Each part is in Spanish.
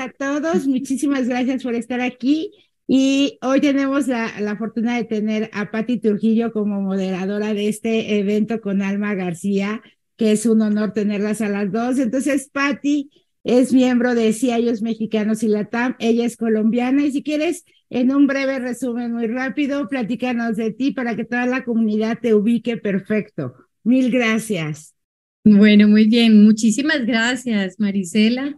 a todos. Muchísimas gracias por estar aquí. Y hoy tenemos la, la fortuna de tener a Patti Trujillo como moderadora de este evento con Alma García, que es un honor tenerlas a las dos. Entonces, Patti es miembro de CIOs Mexicanos y Latam. Ella es colombiana. Y si quieres, en un breve resumen muy rápido, platícanos de ti para que toda la comunidad te ubique perfecto. Mil gracias. Bueno, muy bien. Muchísimas gracias, Marisela.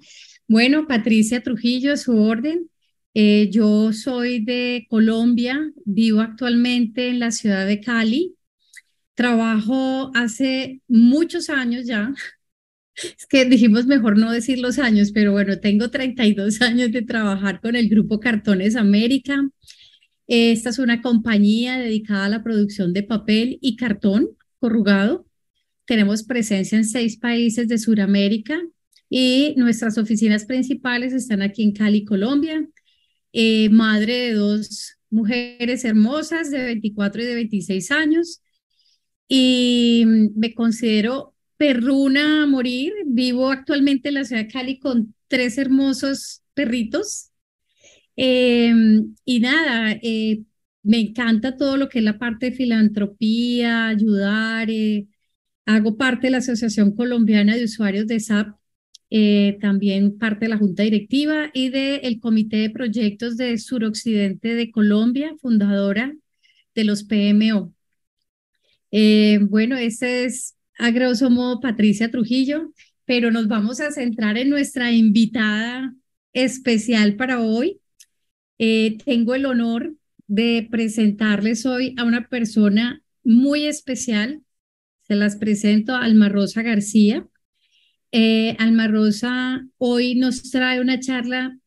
Bueno, Patricia Trujillo, su orden. Eh, yo soy de Colombia, vivo actualmente en la ciudad de Cali. Trabajo hace muchos años ya. Es que dijimos mejor no decir los años, pero bueno, tengo 32 años de trabajar con el grupo Cartones América. Esta es una compañía dedicada a la producción de papel y cartón corrugado. Tenemos presencia en seis países de Sudamérica y nuestras oficinas principales están aquí en Cali, Colombia. Eh, madre de dos mujeres hermosas de 24 y de 26 años. Y me considero perruna a morir. Vivo actualmente en la ciudad de Cali con tres hermosos perritos. Em, y nada, eh, me encanta todo lo que es la parte de filantropía, ayudar. Eh, hago parte de la Asociación Colombiana de Usuarios de SAP, eh, también parte de la Junta Directiva y del Comité de Proyectos de Suroccidente de Colombia, fundadora de los PMO. Eh, bueno, ese es a grosso modo Patricia Trujillo, pero nos vamos a centrar en nuestra invitada especial para hoy. tengo el honor de presentarles hoy a una persona muy especial. Se las presento a Alma Rosa García. Eh, Alma Rosa hoy nos trae una charla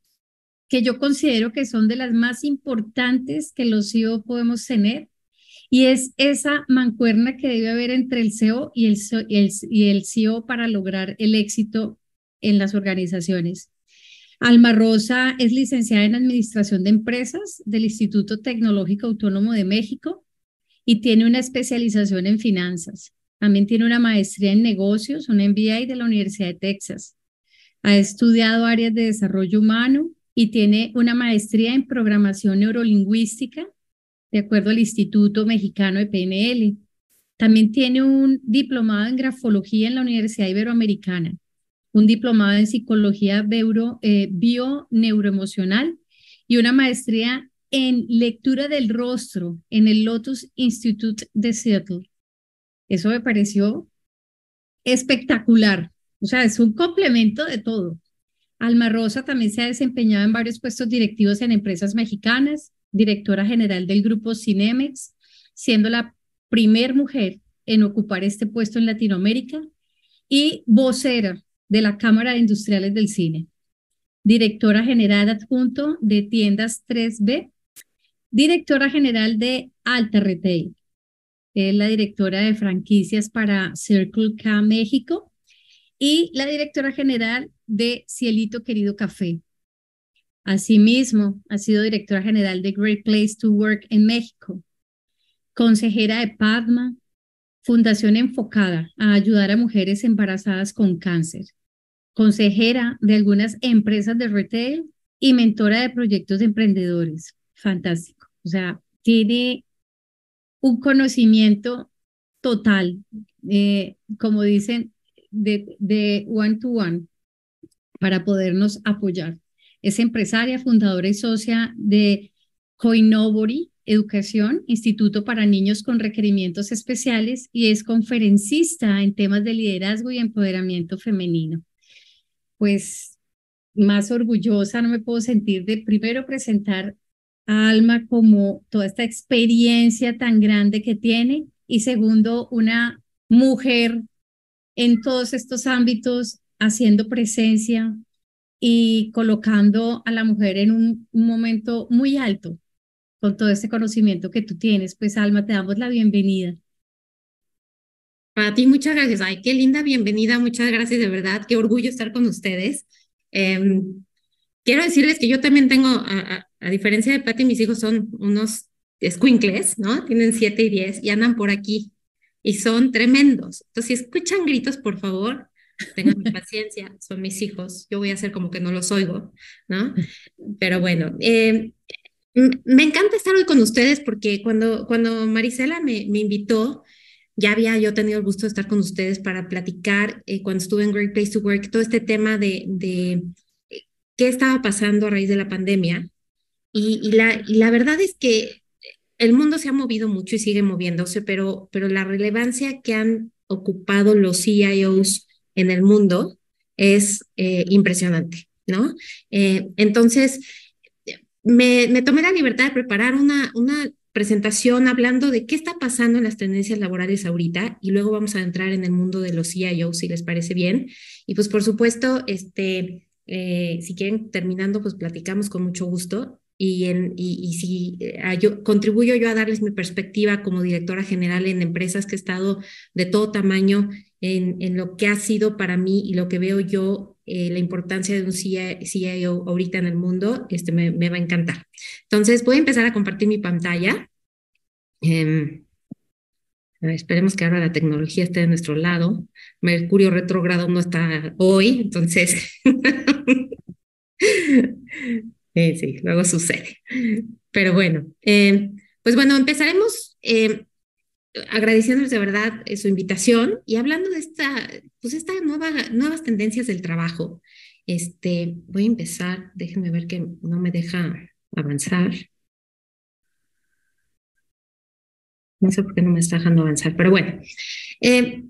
que yo considero que son de las más importantes que los CEO podemos tener y es esa mancuerna que debe haber entre el CEO y el, y el, y el CEO para lograr el éxito en las organizaciones. Alma Rosa es licenciada en Administración de Empresas del Instituto Tecnológico Autónomo de México y tiene una especialización en finanzas. También tiene una maestría en negocios, un MBA de la Universidad de Texas. Ha estudiado áreas de desarrollo humano y tiene una maestría en programación neurolingüística, de acuerdo al Instituto Mexicano de PNL. También tiene un diplomado en grafología en la Universidad Iberoamericana un diplomado en psicología eh, bio-neuroemocional y una maestría en lectura del rostro en el Lotus Institute de Seattle. Eso me pareció espectacular. O sea, es un complemento de todo. Alma Rosa también se ha desempeñado en varios puestos directivos en empresas mexicanas, directora general del grupo Cinemex, siendo la primer mujer en ocupar este puesto en Latinoamérica y vocera de la Cámara de Industriales del Cine, directora general adjunto de Tiendas 3B, directora general de Alta Retail, es la directora de franquicias para Circle K México y la directora general de Cielito Querido Café. Asimismo, ha sido directora general de Great Place to Work en México, consejera de Padma, fundación enfocada a ayudar a mujeres embarazadas con cáncer, consejera de algunas empresas de retail y mentora de proyectos de emprendedores. Fantástico. O sea, tiene un conocimiento total, eh, como dicen, de, de one to one para podernos apoyar. Es empresaria, fundadora y socia de Coinobori Educación, Instituto para Niños con Requerimientos Especiales, y es conferencista en temas de liderazgo y empoderamiento femenino. Pues más orgullosa no me puedo sentir de primero presentar Alma como toda esta experiencia tan grande que tiene y segundo, una mujer en todos estos ámbitos haciendo presencia y colocando a la mujer en un, un momento muy alto con todo este conocimiento que tú tienes. Pues Alma, te damos la bienvenida. Para ti, muchas gracias. Ay, qué linda bienvenida. Muchas gracias, de verdad. Qué orgullo estar con ustedes. Em, quiero decirles que yo también tengo, a, diferencia de Pati, mis hijos son unos squinkles, ¿no? Tienen siete y diez y andan por aquí y son tremendos. Entonces, si escuchan gritos, por favor, tengan paciencia, son mis hijos, yo voy a hacer como que no los oigo, ¿no? Pero bueno, eh, me encanta estar hoy con ustedes porque cuando, cuando Marisela me, me invitó, ya había yo tenido el gusto de estar con ustedes para platicar eh, cuando estuve en Great Place to Work, todo este tema de, de qué estaba pasando a raíz de la pandemia. Y, y, la, y la verdad es que el mundo se ha movido mucho y sigue moviéndose, pero, pero la relevancia que han ocupado los CIOs en el mundo es eh, impresionante, ¿no? Eh, entonces, me, me, tomé la libertad de preparar una, una presentación hablando de qué está pasando en las tendencias laborales ahorita y luego vamos a entrar en el mundo de los CIOs, si les parece bien. Y pues, por supuesto, este, eh, si quieren, terminando, pues platicamos con mucho gusto y, y, si eh, yo, contribuyo yo a darles mi perspectiva como directora general en empresas que he estado de todo tamaño en, en lo que ha sido para mí y lo que veo yo eh, la importancia de un CIO ahorita en el mundo, este me, va a encantar. Entonces voy a empezar a compartir mi pantalla. Eh, esperemos que ahora la tecnología esté de nuestro lado. Mercurio retrógrado no está hoy, entonces Eh, sí, luego sucede. Pero bueno, eh, pues bueno, empezaremos eh, agradeciéndoles de verdad eh, su invitación y hablando de esta, pues esta nueva, nuevas tendencias del trabajo. Este, voy a empezar, déjenme ver que no me deja avanzar. No sé por qué no me está dejando avanzar, pero bueno. Eh,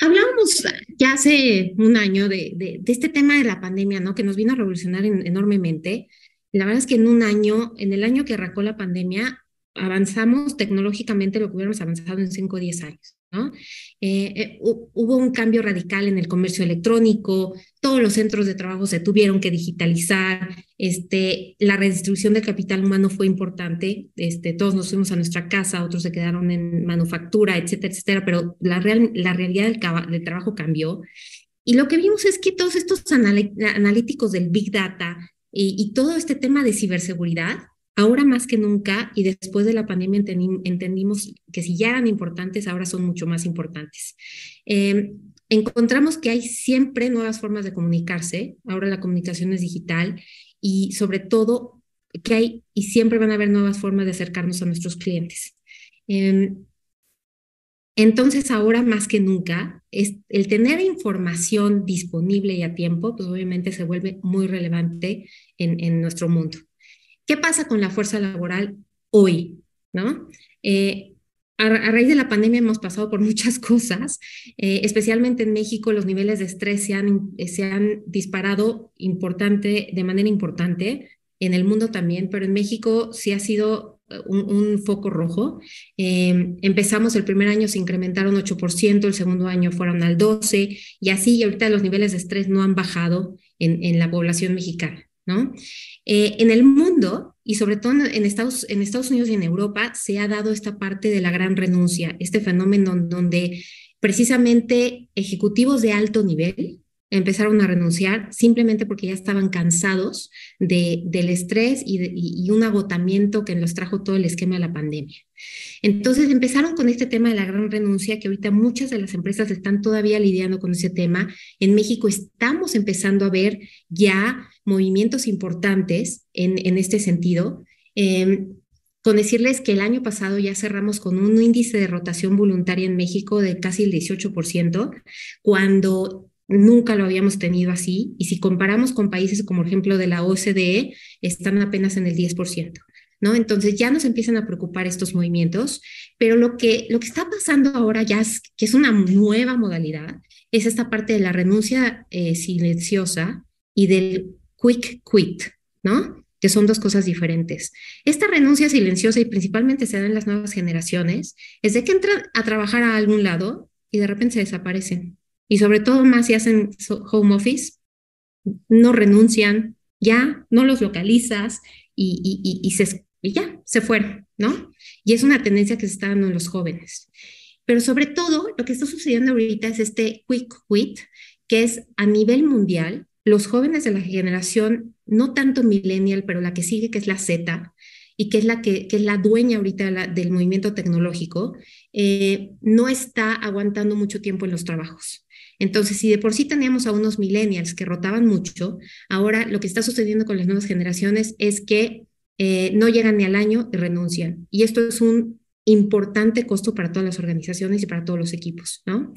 Hablábamos ya hace un año de, este tema de la pandemia, ¿no? Que nos vino a revolucionar en, enormemente. La verdad es que en un año, en el año que arrancó la pandemia, avanzamos tecnológicamente lo que hubiéramos avanzado en 5 o 10 años. ¿No? Eh, eh, hubo un cambio radical en el comercio electrónico, todos los centros de trabajo se tuvieron que digitalizar, este, la redistribución del capital humano fue importante, este, todos nos fuimos a nuestra casa, otros se quedaron en manufactura, etcétera, etcétera, pero la, real, la realidad del, del trabajo cambió. Y lo que vimos es que todos estos analíticos del Big Data y, y todo este tema de ciberseguridad Ahora más que nunca y después de la pandemia entendimos que si ya eran importantes, ahora son mucho más importantes. Eh, encontramos que hay siempre nuevas formas de comunicarse, ahora la comunicación es digital y sobre todo que hay y siempre van a haber nuevas formas de acercarnos a nuestros clientes. Eh, entonces, ahora más que nunca, el tener información disponible y a tiempo, pues obviamente se vuelve muy relevante en, en nuestro mundo. ¿Qué pasa con la fuerza laboral hoy? ¿No? Eh, a, raíz de la pandemia hemos pasado por muchas cosas, eh, especialmente en México los niveles de estrés se han, se han disparado importante, de manera importante, en el mundo también, pero en México sí ha sido un, un foco rojo. Eh, empezamos el primer año se incrementaron 8%, el segundo año fueron al 12% y así, ahorita los niveles de estrés no han bajado en, en la población mexicana. ¿No? Eh, en el mundo, y sobre todo en Estados, en Estados Unidos y en Europa, se ha dado esta parte de la gran renuncia, este fenómeno donde precisamente ejecutivos de alto nivel empezaron a renunciar simplemente porque ya estaban cansados de, del estrés y, de, un agotamiento que los trajo todo el esquema de la pandemia. Entonces empezaron con este tema de la gran renuncia, que ahorita muchas de las empresas están todavía lidiando con ese tema. En México estamos empezando a ver ya movimientos importantes en, en este sentido. Eh, con decirles que el año pasado ya cerramos con un índice de rotación voluntaria en México de casi el 18%, cuando Nunca lo habíamos tenido así y si comparamos con países como ejemplo de la OCDE, están apenas en el 10%. ¿No? Entonces ya nos empiezan a preocupar estos movimientos, pero lo que, lo que está pasando ahora ya es que es una nueva modalidad, es esta parte de la renuncia eh, silenciosa y del quick quit, ¿no? Que son dos cosas diferentes. Esta renuncia silenciosa y principalmente se da en las nuevas generaciones, es de que entran a trabajar a algún lado y de repente se desaparecen y sobre todo más si hacen home office, no renuncian, ya no los localizas y, y, y, se, y ya se fueron, ¿no? Y es una tendencia que se está dando en los jóvenes. Pero sobre todo, lo que está sucediendo ahorita es este quick quit, que es a nivel mundial, los jóvenes de la generación, no tanto millennial, pero la que sigue, que es la Z, y que es la que, es la dueña ahorita del movimiento tecnológico, eh, no está aguantando mucho tiempo en los trabajos. Entonces, si de por sí teníamos a unos millennials que rotaban mucho, ahora lo que está sucediendo con las nuevas generaciones es que eh, no llegan ni al año y renuncian. Y esto es un importante costo para todas las organizaciones y para todos los equipos, ¿no?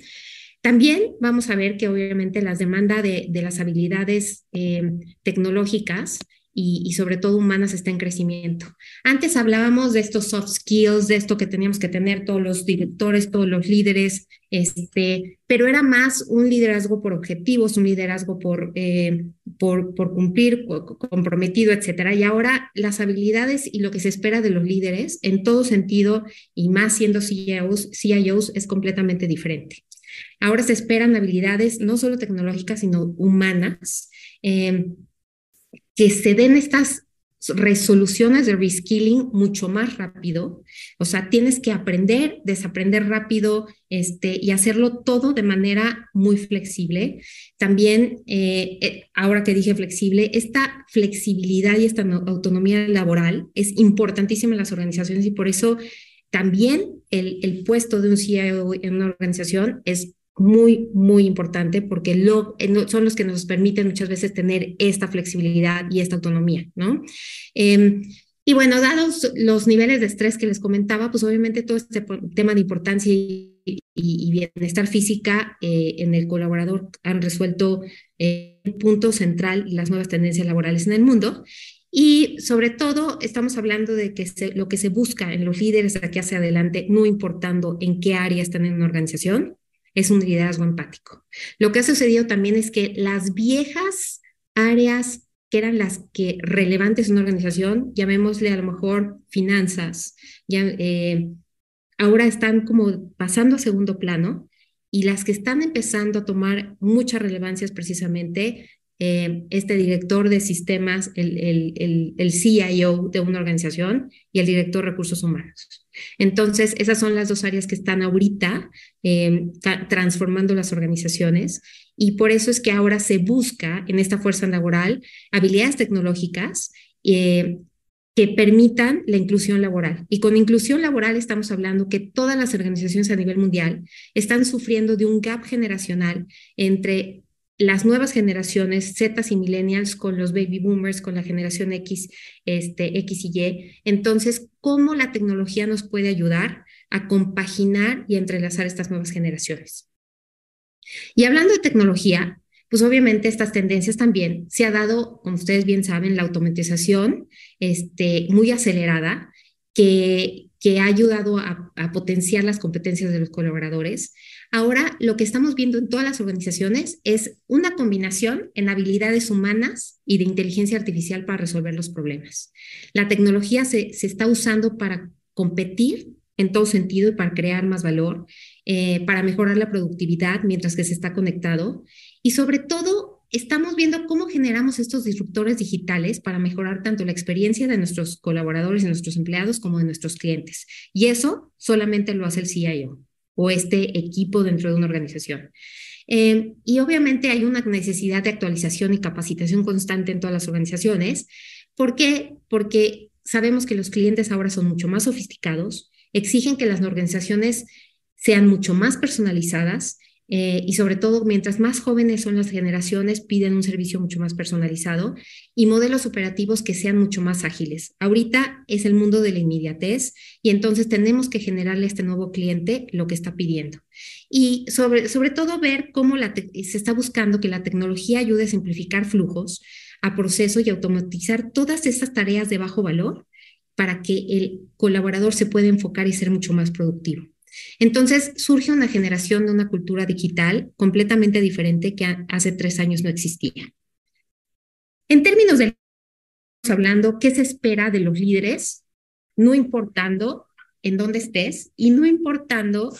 También vamos a ver que obviamente las demandas de, las habilidades eh, tecnológicas y, sobre todo humanas está en crecimiento. Antes hablábamos de estos soft skills, de esto que teníamos que tener todos los directores, todos los líderes, este, pero era más un liderazgo por objetivos, un liderazgo por, eh, por, por cumplir, comprometido, etcétera. Y ahora las habilidades y lo que se espera de los líderes en todo sentido y más siendo CIOs, e CIOs es completamente diferente. Ahora se esperan habilidades no solo tecnológicas, sino humanas. Eh, que se den estas resoluciones de reskilling mucho más rápido. O sea, tienes que aprender, desaprender rápido este, y hacerlo todo de manera muy flexible. También, eh, eh, ahora que dije flexible, esta flexibilidad y esta autonomía laboral es importantísima en las organizaciones y por eso también el, el puesto de un CIO en una organización es muy, muy importante porque lo, eh, son los que nos permiten muchas veces tener esta flexibilidad y esta autonomía, ¿no? Em, y bueno, dados los niveles de estrés que les comentaba, pues obviamente todo este tema de importancia y, bienestar física eh, en el colaborador han resuelto eh, un punto central y las nuevas tendencias laborales en el mundo. Y sobre todo estamos hablando de que lo que se busca en los líderes de aquí hacia adelante, no importando en qué área están en una organización, es un liderazgo empático. Lo que ha sucedido también es que las viejas áreas que eran las que relevantes en una organización, llamémosle a lo mejor finanzas, ya, eh, ahora están como pasando a segundo plano y las que están empezando a tomar mucha relevancia es precisamente eh, este director de sistemas, el, el, el, CIO de una organización y el director de recursos humanos. Entonces, esas son las dos áreas que están ahorita eh, transformando las organizaciones y por eso es que ahora se busca en esta fuerza laboral habilidades tecnológicas eh, que permitan la inclusión laboral. Y con inclusión laboral estamos hablando que todas las organizaciones a nivel mundial están sufriendo de un gap generacional entre las nuevas generaciones, Z y millennials, con los baby boomers, con la generación X, este, X y Y. Entonces, ¿cómo la tecnología nos puede ayudar a compaginar y entrelazar estas nuevas generaciones? Y hablando de tecnología, pues obviamente estas tendencias también se ha dado, como ustedes bien saben, la automatización este, muy acelerada que, ha ayudado a, potenciar las competencias de los colaboradores Ahora lo que estamos viendo en todas las organizaciones es una combinación en habilidades humanas y de inteligencia artificial para resolver los problemas. La tecnología se, está usando para competir en todo sentido y para crear más valor, eh, para mejorar la productividad mientras que se está conectado. Y sobre todo, estamos viendo cómo generamos estos disruptores digitales para mejorar tanto la experiencia de nuestros colaboradores y nuestros empleados como de nuestros clientes. Y eso solamente lo hace el CIO o este equipo dentro de una organización. Eh, y obviamente hay una necesidad de actualización y capacitación constante en todas las organizaciones. ¿Por qué? Porque sabemos que los clientes ahora son mucho más sofisticados, exigen que las organizaciones sean mucho más personalizadas eh, y sobre todo mientras más jóvenes son las generaciones, piden un servicio mucho más personalizado y modelos operativos que sean mucho más ágiles. Ahorita es el mundo de la inmediatez y entonces tenemos que generarle a este nuevo cliente lo que está pidiendo. Y sobre, sobre todo ver cómo la se está buscando que la tecnología ayude a simplificar flujos, a proceso y automatizar todas estas tareas de bajo valor para que el colaborador se pueda enfocar y ser mucho más productivo. Entonces surge una generación de una cultura digital completamente diferente que hace tres años no existía. En términos de hablando, ¿qué se espera de los líderes? No importando en dónde estés y no importando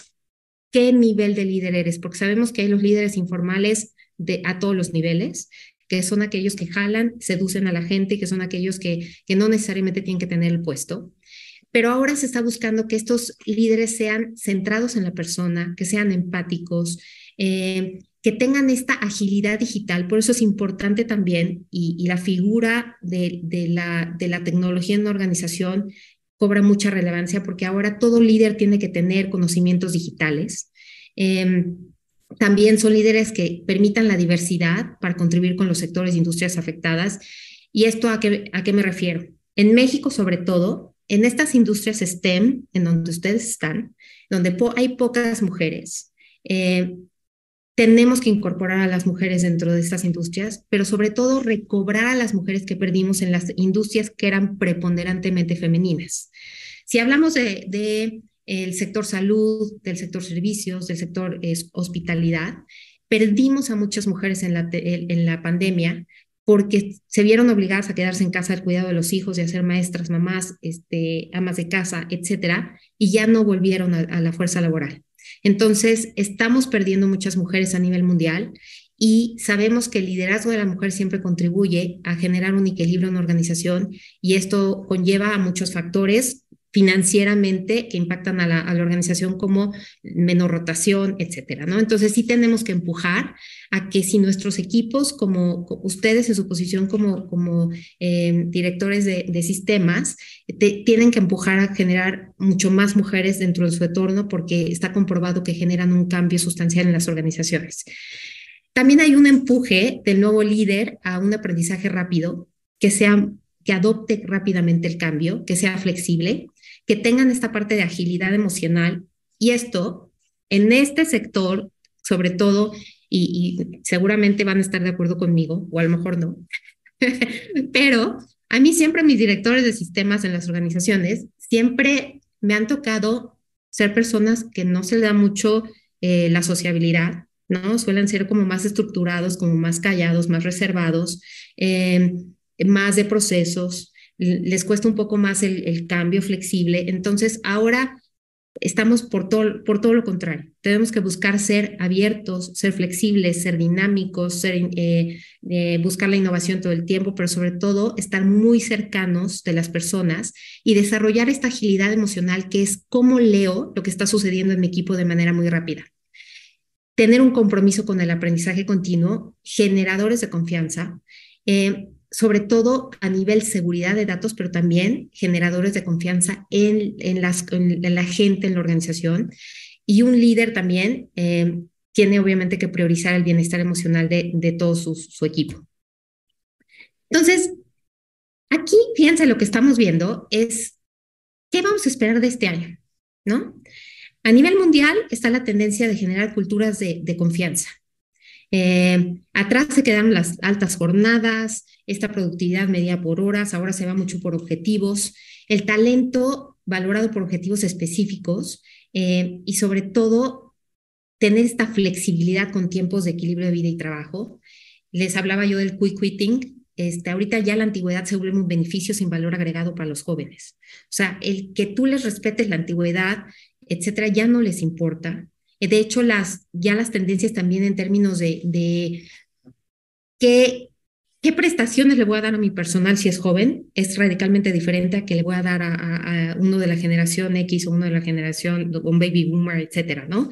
qué nivel de líder eres, porque sabemos que hay los líderes informales de, a todos los niveles, que son aquellos que jalan, seducen a la gente, que son aquellos que, que no necesariamente tienen que tener el puesto pero ahora se está buscando que estos líderes sean centrados en la persona, que sean empáticos, eh, que tengan esta agilidad digital. Por eso es importante también, y, la figura de, la, tecnología en la organización cobra mucha relevancia porque ahora todo líder tiene que tener conocimientos digitales. Em, también son líderes que permitan la diversidad para contribuir con los sectores e industrias afectadas. ¿Y esto a qué, a qué me refiero? En México, sobre todo, en estas industrias STEM, en donde ustedes están, donde hay pocas mujeres, eh, tenemos que incorporar a las mujeres dentro de estas industrias, pero sobre todo recobrar a las mujeres que perdimos en las industrias que eran preponderantemente femeninas. Si hablamos de, el sector salud, del sector servicios, del sector hospitalidad, perdimos a muchas mujeres en la pandemia porque se vieron obligadas a quedarse en casa al cuidado de los hijos y a ser maestras, mamás, este, amas de casa, etcétera, y ya no volvieron a la fuerza laboral. Entonces, estamos perdiendo muchas mujeres a nivel mundial y sabemos que el liderazgo de la mujer siempre contribuye a generar un equilibrio en la organización y esto conlleva a muchos factores financieramente que impactan a la, organización como menor rotación, etcétera, ¿no? Entonces sí tenemos que empujar a que si nuestros equipos, como, ustedes en su posición como, como eh, directores de, sistemas, tienen que empujar a generar mucho más mujeres dentro de su entorno porque está comprobado que generan un cambio sustancial en las organizaciones. También hay un empuje del nuevo líder a un aprendizaje rápido que sea que adopte rápidamente el cambio, que sea flexible, que tengan esta parte de agilidad emocional. Y esto, en este sector, sobre todo, y, seguramente van a estar de acuerdo conmigo, o a lo mejor no, pero a mí siempre mis directores de sistemas en las organizaciones, siempre me han tocado ser personas que no se le da mucho eh, la sociabilidad, ¿no? Suelen ser como más estructurados, como más callados, más reservados, eh, más de procesos, les cuesta un poco más el, cambio flexible. Entonces, ahora estamos por todo, por todo lo contrario. Tenemos que buscar ser abiertos, ser flexibles, ser dinámicos, eh, eh, buscar la innovación todo el tiempo, pero sobre todo estar muy cercanos de las personas y desarrollar esta agilidad emocional que es cómo leo lo que está sucediendo en mi equipo de manera muy rápida. Tener un compromiso con el aprendizaje continuo, generadores de confianza. Eh, sobre todo a nivel seguridad de datos, pero también generadores de confianza en, en, las, en la gente, en la organización. Y un líder también eh, tiene obviamente que priorizar el bienestar emocional de, de todo su, equipo. Entonces, aquí, fíjense, lo que estamos viendo es qué vamos a esperar de este año, ¿no? A nivel mundial está la tendencia de generar culturas de confianza. Eh, atrás se quedaron las altas jornadas, esta productividad medida por horas, ahora se va mucho por objetivos, el talento valorado por objetivos específicos eh, y sobre todo tener esta flexibilidad con tiempos de equilibrio de vida y trabajo. Les hablaba yo del quick quitting. Este, ahorita ya la antigüedad se vuelve un beneficio sin valor agregado para los jóvenes. O sea, el que tú les respetes la antigüedad, etcétera, ya no les importa. De hecho, las, ya las tendencias también en términos de, de qué, qué prestaciones le voy a dar a mi personal si es joven es radicalmente diferente a que le voy a dar a, uno de la generación X o uno de la generación, un baby boomer, etcétera, ¿no?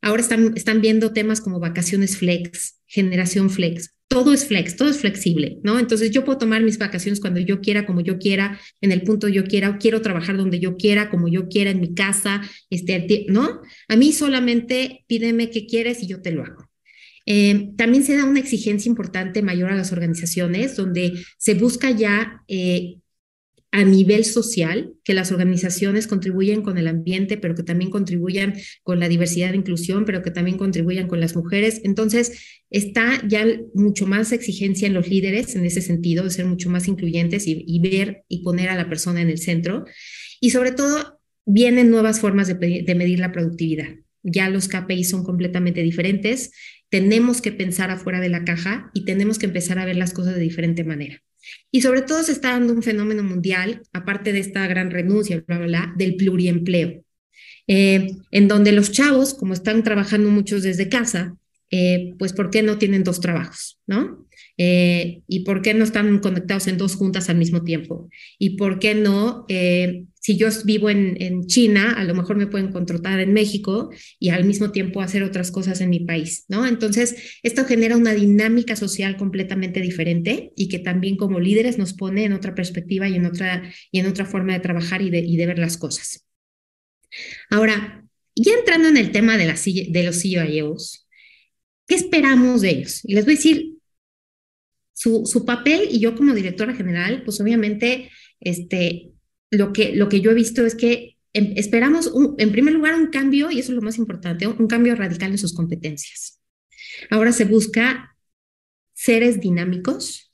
Ahora están, están viendo temas como vacaciones flex, generación flex. Todo es flex, todo es flexible, ¿no? Entonces yo puedo tomar mis vacaciones cuando yo quiera, como yo quiera, en el punto yo quiera, quiero trabajar donde yo quiera, como yo quiera, en mi casa, este, ¿no? A mí solamente pídeme qué quieres y yo te lo hago. Eh, también se da una exigencia importante mayor a las organizaciones, donde se busca ya eh, a nivel social, que las organizaciones contribuyan con el ambiente, pero que también contribuyan con la diversidad e inclusión, pero que también contribuyan con las mujeres. Entonces, está ya mucho más exigencia en los líderes en ese sentido, de ser mucho más incluyentes y, ver y poner a la persona en el centro. Y sobre todo, vienen nuevas formas de, de medir la productividad. Ya los KPI son completamente diferentes. Tenemos que pensar afuera de la caja y tenemos que empezar a ver las cosas de diferente manera. Y sobre todo se está dando un fenómeno mundial, aparte de esta gran renuncia, bla, bla, del pluriempleo, eh, en donde los chavos, como están trabajando muchos desde casa, eh, pues ¿por qué no tienen dos trabajos? ¿No? Eh, ¿Y por qué no están conectados en dos juntas al mismo tiempo? ¿Y por qué no, eh, si yo vivo en, en, China, a lo mejor me pueden contratar en México y al mismo tiempo hacer otras cosas en mi país, ¿no? Entonces, esto genera una dinámica social completamente diferente y que también como líderes nos pone en otra perspectiva y en otra, y en otra forma de trabajar y de, y de ver las cosas. Ahora, ya entrando en el tema de, la, de los CIOs, ¿qué esperamos de ellos? Y les voy a decir su, su papel y yo como directora general, pues obviamente este, lo, que, lo que yo he visto es que em, esperamos, en primer lugar, un cambio, y eso es lo más importante, un cambio radical en sus competencias. Ahora se busca seres dinámicos,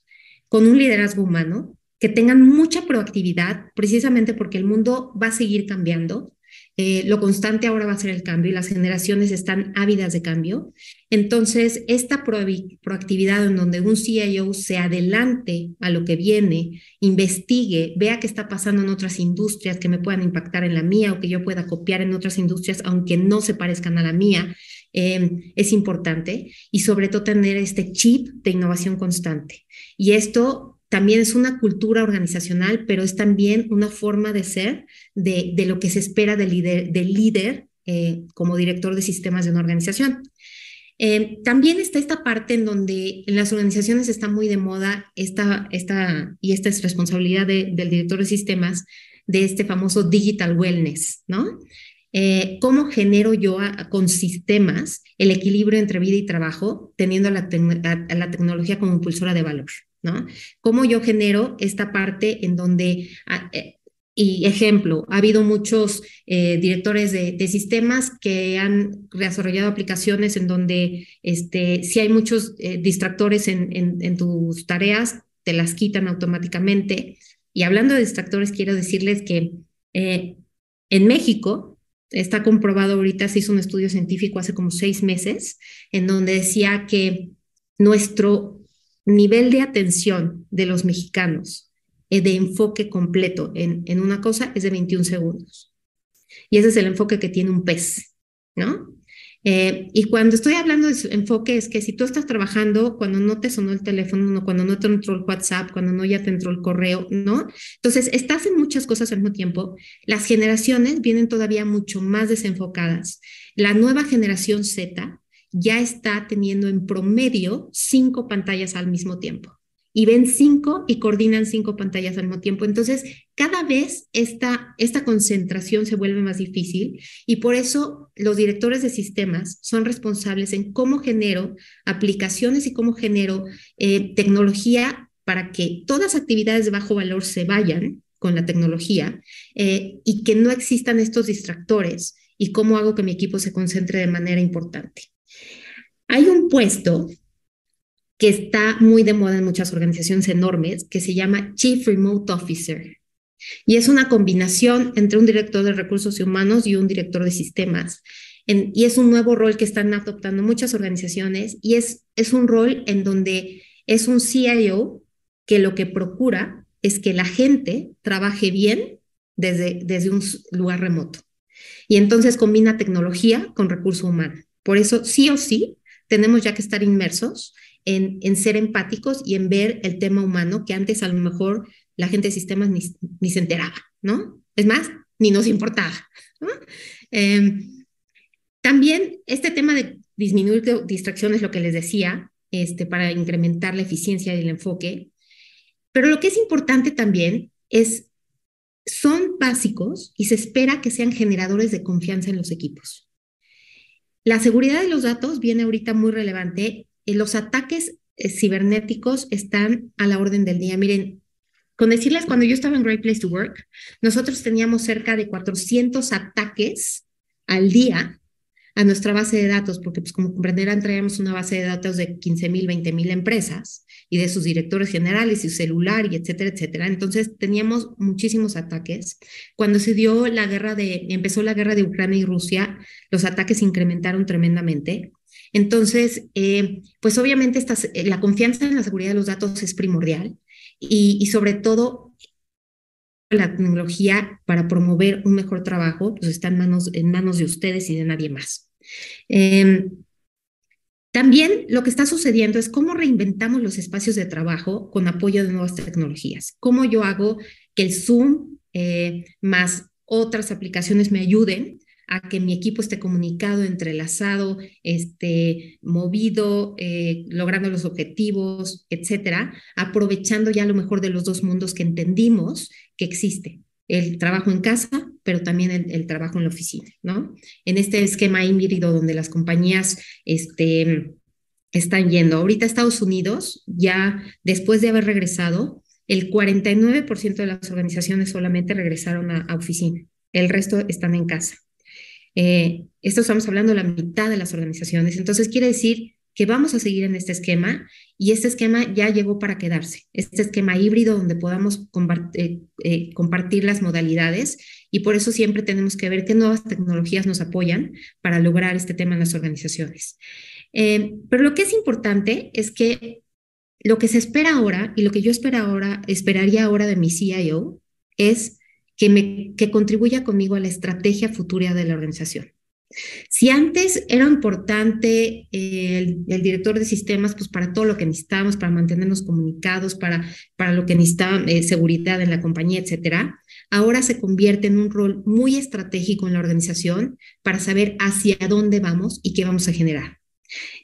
con un liderazgo humano, que tengan mucha proactividad, precisamente porque el mundo va a seguir cambiando. Eh, lo constante ahora va a ser el cambio y las generaciones están ávidas de cambio. Entonces, esta proactividad en donde un CIO se adelante a lo que viene, investigue, vea qué está pasando en otras industrias que me puedan impactar en la mía o que yo pueda copiar en otras industrias, aunque no se parezcan a la mía, em, es importante. Y sobre todo tener este chip de innovación constante. Y esto también es una cultura organizacional, pero es también una forma de ser de, lo que se espera del líder, del líder eh, como director de sistemas de una organización. Eh, también está esta parte en donde en las organizaciones está muy de moda esta, esta y esta es responsabilidad del director de sistemas, de este famoso digital wellness, ¿no? Eh, ¿Cómo genero yo con sistemas el equilibrio entre vida y trabajo, teniendo la, la tecnología como impulsora de valor? ¿No? ¿Cómo yo genero esta parte en donde, ah, eh, y ejemplo, ha habido muchos eh, directores de, sistemas que han desarrollado aplicaciones en donde este, si hay muchos eh, distractores en, en, tus tareas, te las quitan automáticamente. Y hablando de distractores, quiero decirles que en México, está comprobado ahorita, se hizo un estudio científico hace como seis meses, en donde decía que nuestro nivel de atención de los mexicanos eh, de enfoque completo en, en una cosa es de 21 segundos. Y ese es el enfoque que tiene un pez, ¿no? Eh, y cuando estoy hablando de enfoque es que si tú estás trabajando, cuando no te sonó el teléfono, cuando no te entró el WhatsApp, cuando no ya te entró el correo, ¿no? Entonces, estás en muchas cosas al mismo tiempo. Las generaciones vienen todavía mucho más desenfocadas. La nueva generación Z ya está teniendo en promedio cinco pantallas al mismo tiempo. Y ven cinco y coordinan cinco pantallas al mismo tiempo. Entonces, cada vez esta, esta concentración se vuelve más difícil y por eso los directores de sistemas son responsables en cómo genero aplicaciones y cómo genero eh, tecnología para que todas actividades de bajo valor se vayan con la tecnología eh, y que no existan estos distractores y cómo hago que mi equipo se concentre de manera importante. Hay un puesto que está muy de moda en muchas organizaciones enormes que se llama Chief Remote Officer. Y es una combinación entre un director de recursos humanos y un director de sistemas. y es un nuevo rol que están adoptando muchas organizaciones y es, es un rol en donde es un CIO que lo que procura es que la gente trabaje bien desde, desde un lugar remoto. Y entonces combina tecnología con recurso humano. Por eso, sí o sí, tenemos ya que estar inmersos en, ser empáticos y en ver el tema humano que antes a lo mejor la gente de sistemas ni, ni se enteraba, ¿no? Es más, ni nos importaba. Em, también este tema de disminuir distracciones, lo que les decía, este, para incrementar la eficiencia y el enfoque. Pero lo que es importante también es, son básicos y se espera que sean generadores de confianza en los equipos. La seguridad de los datos viene ahorita muy relevante. Eh, los ataques eh, cibernéticos están a la orden del día. Miren, con decirles, cuando yo estaba en Great Place to Work, nosotros teníamos cerca de 400 ataques al día a nuestra base de datos, porque pues como comprenderán, traíamos una base de datos de 15 mil, 20 mil empresas y de sus directores generales y su celular y etcétera, etcétera. Entonces teníamos muchísimos ataques. Cuando se dio la guerra de, empezó la guerra de Ucrania y Rusia, los ataques incrementaron tremendamente. Entonces, eh, pues obviamente esta, la confianza en la seguridad de los datos es primordial y, y sobre todo la tecnología para promover un mejor trabajo, pues está en manos, en manos de ustedes y de nadie más. Em, También lo que está sucediendo es cómo reinventamos los espacios de trabajo con apoyo de nuevas tecnologías. Cómo yo hago que el Zoom eh, más otras aplicaciones me ayuden a que mi equipo esté comunicado, entrelazado, esté movido, eh, logrando los objetivos, etcétera, aprovechando ya lo mejor de los dos mundos que entendimos que existe el trabajo en casa, pero también el, trabajo en la oficina, ¿no? En este esquema híbrido donde las compañías este, están yendo. Ahorita Estados Unidos, ya después de haber regresado, el 49% de las organizaciones solamente regresaron a, oficina, el resto están en casa. Eh, esto estamos hablando de la mitad de las organizaciones, entonces quiere decir que vamos a seguir en este esquema y este esquema ya llegó para quedarse, este esquema híbrido donde podamos eh, eh, compartir las modalidades y por eso siempre tenemos que ver qué nuevas tecnologías nos apoyan para lograr este tema en las organizaciones. Eh, pero lo que es importante es que lo que se espera ahora y lo que yo espera ahora, esperaría ahora de mi CIO es que, me, que contribuya conmigo a la estrategia futura de la organización. Si antes era importante el, director de sistemas, pues para todo lo que necesitamos, para mantenernos comunicados, para, para lo que necesitaba eh, seguridad en la compañía, etcétera, ahora se convierte en un rol muy estratégico en la organización para saber hacia dónde vamos y qué vamos a generar.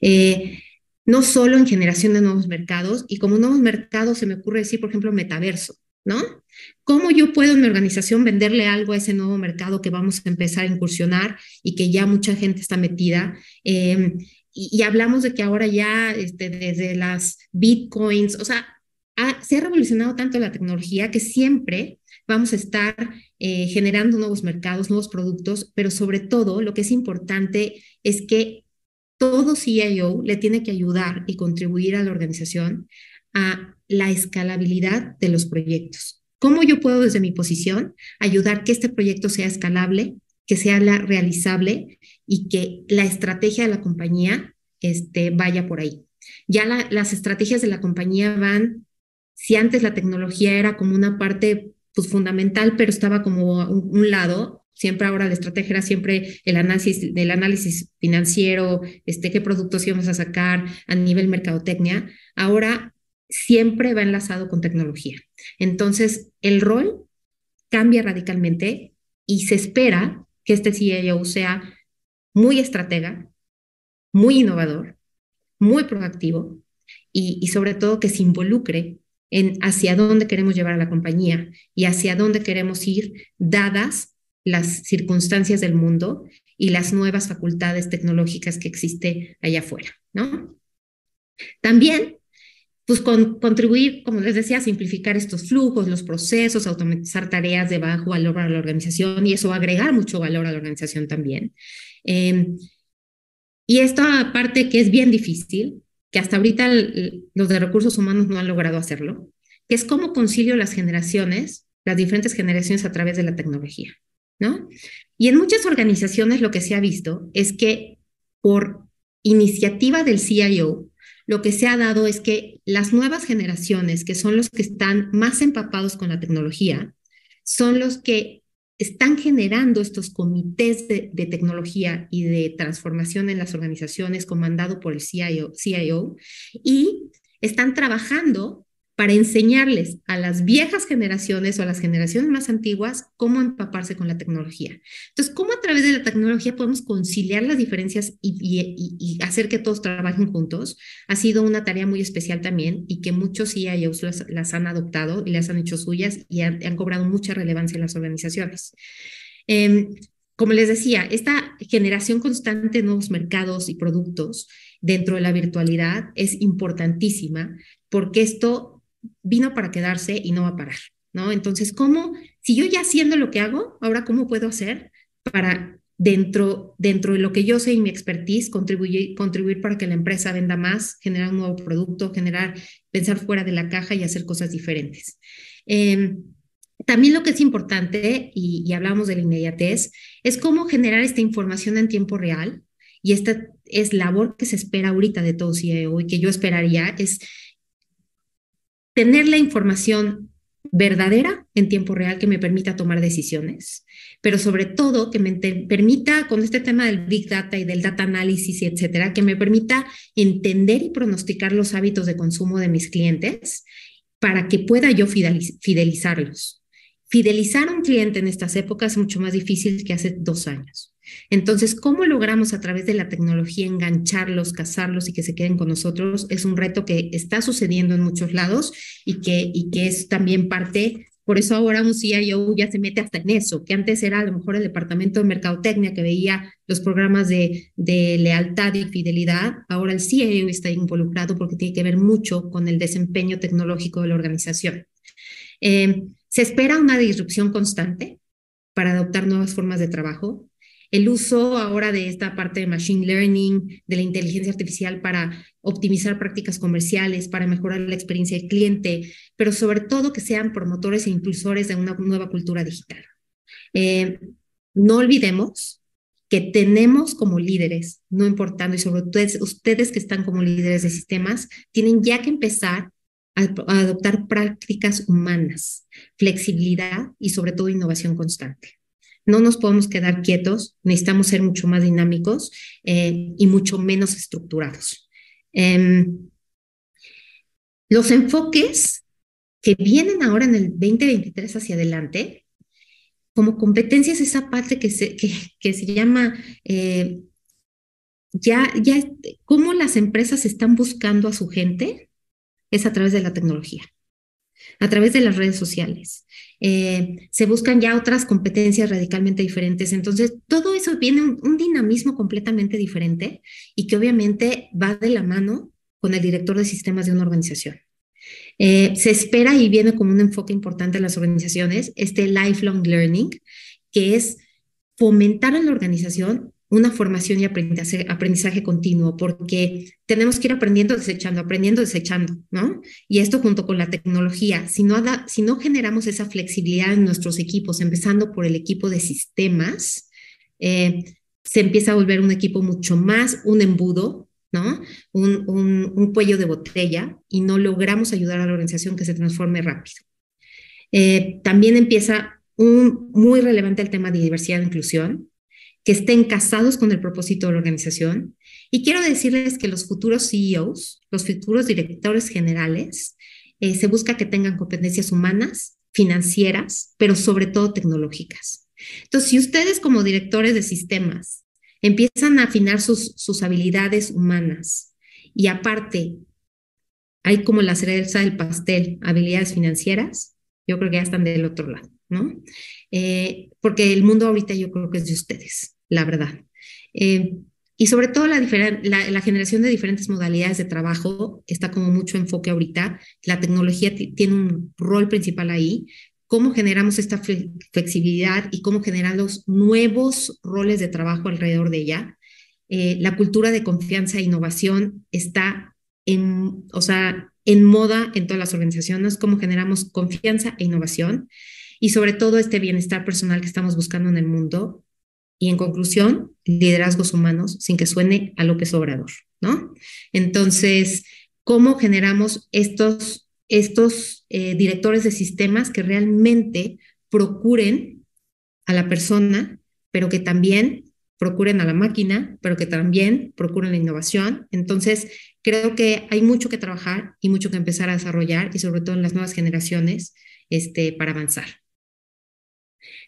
Eh, no solo en generación de nuevos mercados, y como nuevos mercados se me ocurre decir, por ejemplo, metaverso, ¿no? ¿Cómo yo puedo en mi organización venderle algo a ese nuevo mercado que vamos a empezar a incursionar y que ya mucha gente está metida? Em, y, hablamos de que ahora ya este, desde las bitcoins, o sea, se ha revolucionado tanto la tecnología que siempre vamos a estar eh, generando nuevos mercados, nuevos productos, pero sobre todo lo que es importante es que todo CIO le tiene que ayudar y contribuir a la organización a la escalabilidad de los proyectos. ¿Cómo yo puedo desde mi posición ayudar que este proyecto sea escalable, que sea la realizable y que la estrategia de la compañía este, vaya por ahí? Ya las estrategias de la compañía van, si antes la tecnología era como una parte pues, fundamental, pero estaba como un, lado, siempre ahora la estrategia era siempre el análisis, el análisis financiero, este, qué productos íbamos a sacar a nivel mercadotecnia. Ahora siempre va enlazado con tecnología. Entonces, el rol cambia radicalmente y se espera que este CEO sea muy estratega, muy innovador, muy proactivo y, sobre todo que se involucre en hacia dónde queremos llevar a la compañía y hacia dónde queremos ir, dadas las circunstancias del mundo y las nuevas facultades tecnológicas que existe allá afuera, ¿no? También pues con, contribuir, como les decía, a simplificar estos flujos, los procesos, automatizar tareas de bajo valor a la organización y eso agregar mucho valor a la organización también. Em, y esta parte que es bien difícil, que hasta ahorita los de recursos humanos no han logrado hacerlo, que es cómo concilio las generaciones, las diferentes generaciones a través de la tecnología, ¿no? Y en muchas organizaciones lo que se ha visto es que por iniciativa del CIO, lo que se ha dado es que las nuevas generaciones, que son los que están más empapados con la tecnología, son los que están generando estos comités de, tecnología y de transformación en las organizaciones comandado por el CIO, y están trabajando para enseñarles a las viejas generaciones o a las generaciones más antiguas cómo empaparse con la tecnología. Entonces, cómo a través de la tecnología podemos conciliar las diferencias y, hacer que todos trabajen juntos, ha sido una tarea muy especial también y que muchos CIOs las, han adoptado y las han hecho suyas y han, cobrado mucha relevancia en las organizaciones. Em, como les decía, esta generación constante de nuevos mercados y productos dentro de la virtualidad es importantísima porque esto vino para quedarse y no va a parar, ¿no? Entonces, ¿cómo, si yo ya haciendo lo que hago, ahora cómo puedo hacer para dentro, dentro de lo que yo sé y mi expertise, contribuir, contribuir para que la empresa venda más, generar un nuevo producto, generar, pensar fuera de la caja y hacer cosas diferentes. Em, también lo que es importante, y, hablamos de la inmediatez, es cómo generar esta información en tiempo real. Y esta es labor que se espera ahorita de todo CEO y que yo esperaría, es tener la información verdadera en tiempo real que me permita tomar decisiones, pero sobre todo que me permita, con este tema del Big Data y del Data Analysis y etcétera, que me permita entender y pronosticar los hábitos de consumo de mis clientes para que pueda yo fidelizarlos. Fidelizar a un cliente en estas épocas es mucho más difícil que hace dos años. Entonces, ¿cómo logramos a través de la tecnología engancharlos, cazarlos y que se queden con nosotros? Es un reto que está sucediendo en muchos lados y que, y que es también parte, por eso ahora un CIO ya se mete hasta en eso, que antes era a lo mejor el departamento de mercadotecnia que veía los programas de, de lealtad y fidelidad, ahora el CIO está involucrado porque tiene que ver mucho con el desempeño tecnológico de la organización. Eh, se espera una disrupción constante para adoptar nuevas formas de trabajo. El uso ahora de esta parte de machine learning, de la inteligencia artificial para optimizar prácticas comerciales, para mejorar la experiencia del cliente, pero sobre todo que sean promotores e impulsores de una nueva cultura digital. Eh, no olvidemos que tenemos como líderes, no importando, y sobre todo ustedes que están como líderes de sistemas, tienen ya que empezar a, adoptar prácticas humanas, flexibilidad y sobre todo innovación constante. No nos podemos quedar quietos, necesitamos ser mucho más dinámicos eh, y mucho menos estructurados. Em, los enfoques que vienen ahora en el 2023 hacia adelante, como competencias, esa parte que se, que, se llama eh, ya, ya, cómo las empresas están buscando a su gente es a través de la tecnología, a través de las redes sociales. Eh, se buscan ya otras competencias radicalmente diferentes. Entonces, todo eso viene un, dinamismo completamente diferente y que obviamente va de la mano con el director de sistemas de una organización. Eh, se espera y viene como un enfoque importante en las organizaciones este lifelong learning, que es fomentar en la organización una formación y aprendizaje, continuo, porque tenemos que ir aprendiendo, desechando, aprendiendo, desechando, ¿no? Y esto junto con la tecnología, si no, si no generamos esa flexibilidad en nuestros equipos, empezando por el equipo de sistemas, eh, se empieza a volver un equipo mucho más un embudo, ¿no? Un, un, un, cuello de botella y no logramos ayudar a la organización que se transforme rápido. Eh, también empieza un muy relevante el tema de diversidad e inclusión que estén casados con el propósito de la organización. Y quiero decirles que los futuros CEOs, los futuros directores generales, eh, se busca que tengan competencias humanas, financieras, pero sobre todo tecnológicas. Entonces, si ustedes como directores de sistemas empiezan a afinar sus, sus habilidades humanas y aparte hay como la cereza del pastel, habilidades financieras, yo creo que ya están del otro lado, ¿no? Eh, porque el mundo ahorita yo creo que es de ustedes la verdad. Eh, y sobre todo la, generación de diferentes modalidades de trabajo está como mucho enfoque ahorita. La tecnología tiene un rol principal ahí. Cómo generamos esta flexibilidad y cómo generamos nuevos roles de trabajo alrededor de ella. Eh, la cultura de confianza e innovación está en, o sea, en moda en todas las organizaciones. Cómo generamos confianza e innovación. Y sobre todo este bienestar personal que estamos buscando en el mundo y en conclusión, liderazgos humanos sin que suene a López Obrador, ¿no? Entonces, ¿cómo generamos estos, estos eh, directores de sistemas que realmente procuren a la persona, pero que también procuren a la máquina, pero que también procuren la innovación? Entonces, creo que hay mucho que trabajar y mucho que empezar a desarrollar y sobre todo en las nuevas generaciones este, para avanzar.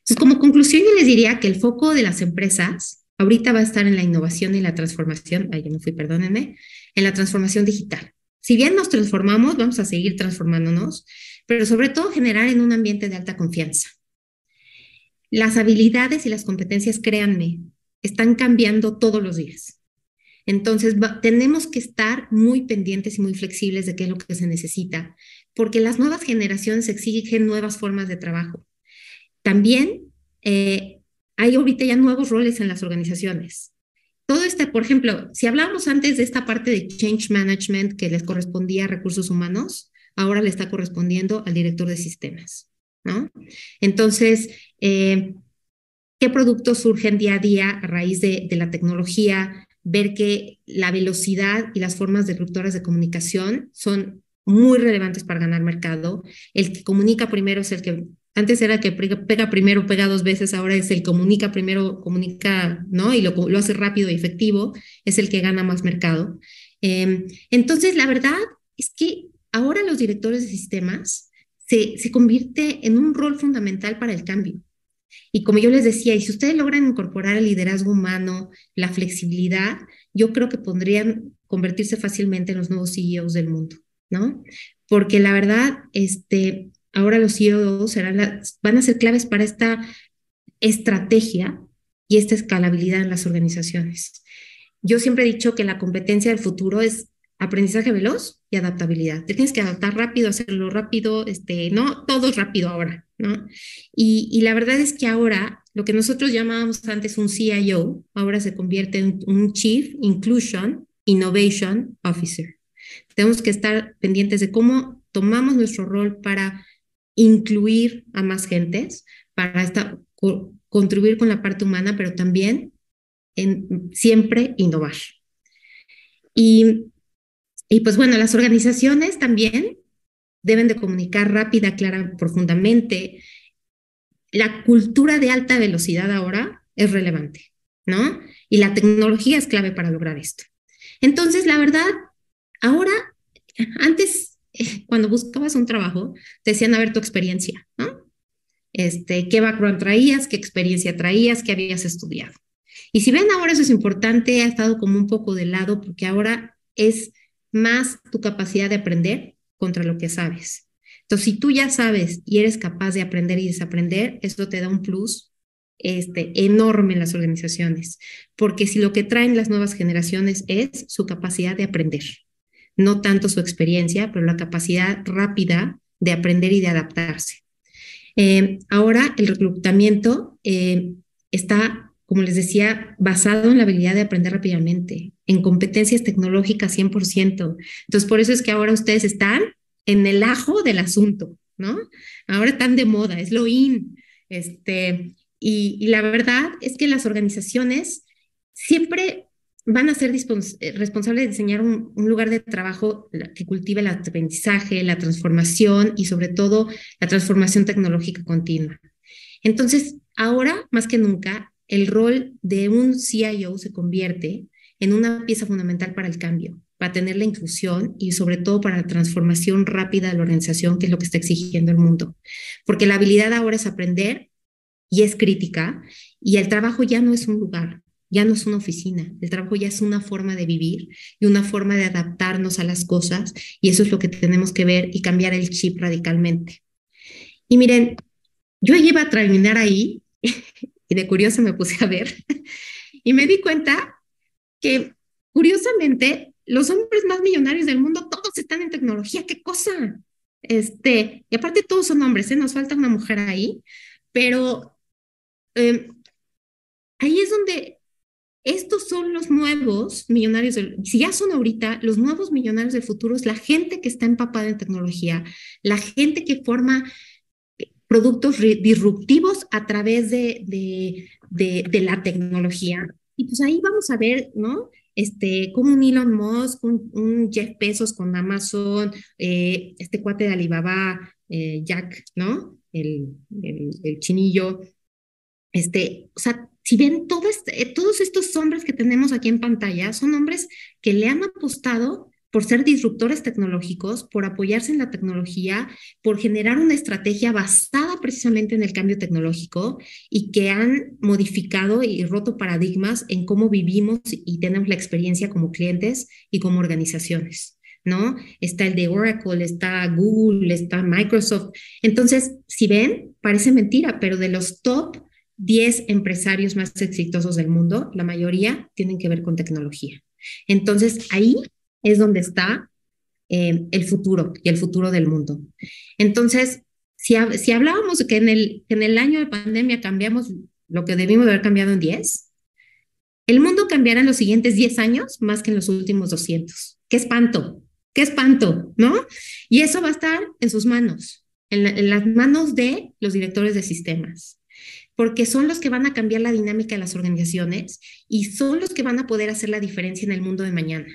Entonces, como conclusión, yo les diría que el foco de las empresas ahorita va a estar en la innovación y la transformación, ay, ya me fui, perdónenme, en la transformación digital. Si bien nos transformamos, vamos a seguir transformándonos, pero sobre todo generar en un ambiente de alta confianza. Las habilidades y las competencias, créanme, están cambiando todos los días. Entonces, tenemos que estar muy pendientes y muy flexibles de qué es lo que se necesita, porque las nuevas generaciones exigen nuevas formas de trabajo. También eh, hay ahorita ya nuevos roles en las organizaciones. Todo este, por ejemplo, si hablábamos antes de esta parte de change management que les correspondía a recursos humanos, ahora le está correspondiendo al director de sistemas, ¿no? Entonces, eh, ¿qué productos surgen día a día a raíz de, de, la tecnología? Ver que la velocidad y las formas disruptoras de comunicación son muy relevantes para ganar mercado. El que comunica primero es el que, antes era que pega primero, pega dos veces, ahora es el comunica primero, comunica, ¿no? Y lo, lo hace rápido y efectivo, es el que gana más mercado. Em, entonces, la verdad es que ahora los directores de sistemas se, se convierte en un rol fundamental para el cambio. Y como yo les decía, y si ustedes logran incorporar el liderazgo humano, la flexibilidad, yo creo que podrían convertirse fácilmente en los nuevos CEOs del mundo, ¿no? Porque la verdad, este, ahora los CEOs serán van a ser claves para esta estrategia y esta escalabilidad en las organizaciones. Yo siempre he dicho que la competencia del futuro es aprendizaje veloz y adaptabilidad. Te tienes que adaptar rápido, hacerlo rápido, este, no, todo es rápido ahora, ¿no? Y, y la verdad es que ahora lo que nosotros llamábamos antes un CIO, ahora se convierte en un Chief Inclusion Innovation Officer. Tenemos que estar pendientes de cómo tomamos nuestro rol para incluir a más gentes, para esta, contribuir con la parte humana, pero también en siempre innovar. Y y pues bueno, las organizaciones también deben de comunicar rápida, clara, profundamente. La cultura de alta velocidad ahora es relevante, ¿no? Y la tecnología es clave para lograr esto. Entonces, la verdad, ahora, antes, cuando buscabas un trabajo, decían a ver tu experiencia, ¿no? Este, qué background traías, qué experiencia traías, qué habías estudiado. Y si ven ahora eso es importante, ha estado como un poco de lado porque ahora es más tu capacidad de aprender contra lo que sabes. Entonces, si tú ya sabes y eres capaz de aprender y desaprender, eso te da un plus este, enorme en las organizaciones, porque si lo que traen las nuevas generaciones es su capacidad de aprender, no tanto su experiencia, pero la capacidad rápida de aprender y de adaptarse. Eh, ahora el reclutamiento eh, está como les decía, basado en la habilidad de aprender rápidamente, en competencias tecnológicas 100%. Entonces, por eso es que ahora ustedes están en el ajo del asunto, ¿no? Ahora están de moda, es lo in. Este, y, la verdad es que las organizaciones siempre van a ser eh, responsables de diseñar un, un, lugar de trabajo que cultive el aprendizaje, la transformación y sobre todo la transformación tecnológica continua. Entonces, ahora más que nunca, el rol de un CIO se convierte en una pieza fundamental para el cambio, para tener la inclusión y sobre todo para la transformación rápida de la organización, que es lo que está exigiendo el mundo. Porque la habilidad ahora es aprender y es crítica y el trabajo ya no es un lugar, ya no es una oficina, el trabajo ya es una forma de vivir y una forma de adaptarnos a las cosas y eso es lo que tenemos que ver y cambiar el chip radicalmente. Y miren, yo iba a terminar ahí y de curioso me puse a ver y me di cuenta que curiosamente los hombres más millonarios del mundo todos están en tecnología, qué cosa. Este, y aparte todos son hombres, ¿eh? nos falta una mujer ahí, pero em, ahí es donde estos son los nuevos millonarios, del, si ya son ahorita, los nuevos millonarios del futuro es la gente que está empapada en tecnología, la gente que forma productos disruptivos a través de, de, la tecnología. Y pues ahí vamos a ver, ¿no? Este, como un Elon Musk, un, Jeff Bezos con Amazon, eh, este cuate de Alibaba, eh, Jack, ¿no? El, el, chinillo. Este, o sea, si ven todo este, todos estos hombres que tenemos aquí en pantalla, son hombres que le han apostado por ser disruptores tecnológicos, por apoyarse en la tecnología, por generar una estrategia basada precisamente en el cambio tecnológico y que han modificado y roto paradigmas en cómo vivimos y tenemos la experiencia como clientes y como organizaciones. ¿no? Está el de Oracle, está Google, está Microsoft. Entonces, si ven, parece mentira, pero de los top 10 empresarios más exitosos del mundo, la mayoría tienen que ver con tecnología. Entonces, ahí es donde está eh, el futuro y el futuro del mundo. Entonces, si, si hablábamos que en el, en el año de pandemia cambiamos lo que debimos haber cambiado en 10, el mundo cambiará en los siguientes 10 años más que en los últimos 200. ¡Qué espanto! ¡Qué espanto! ¿No? Y eso va a estar en sus manos, en, en las manos de los directores de sistemas porque son los que van a cambiar la dinámica de las organizaciones y son los que van a poder hacer la diferencia en el mundo de mañana.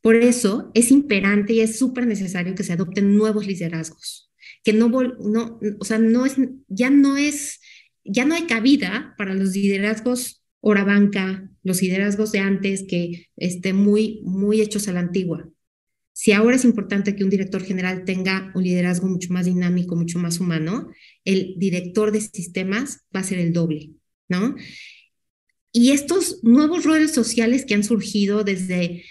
Por eso es imperante y es súper necesario que se adopten nuevos liderazgos, que no, no, o sea, no es, ya no es, ya no hay cabida para los liderazgos hora banca, los liderazgos de antes que estén muy, muy hechos a la antigua. Si ahora es importante que un director general tenga un liderazgo mucho más dinámico, mucho más humano, el director de sistemas va a ser el doble, ¿no? Y estos nuevos roles sociales que han surgido desde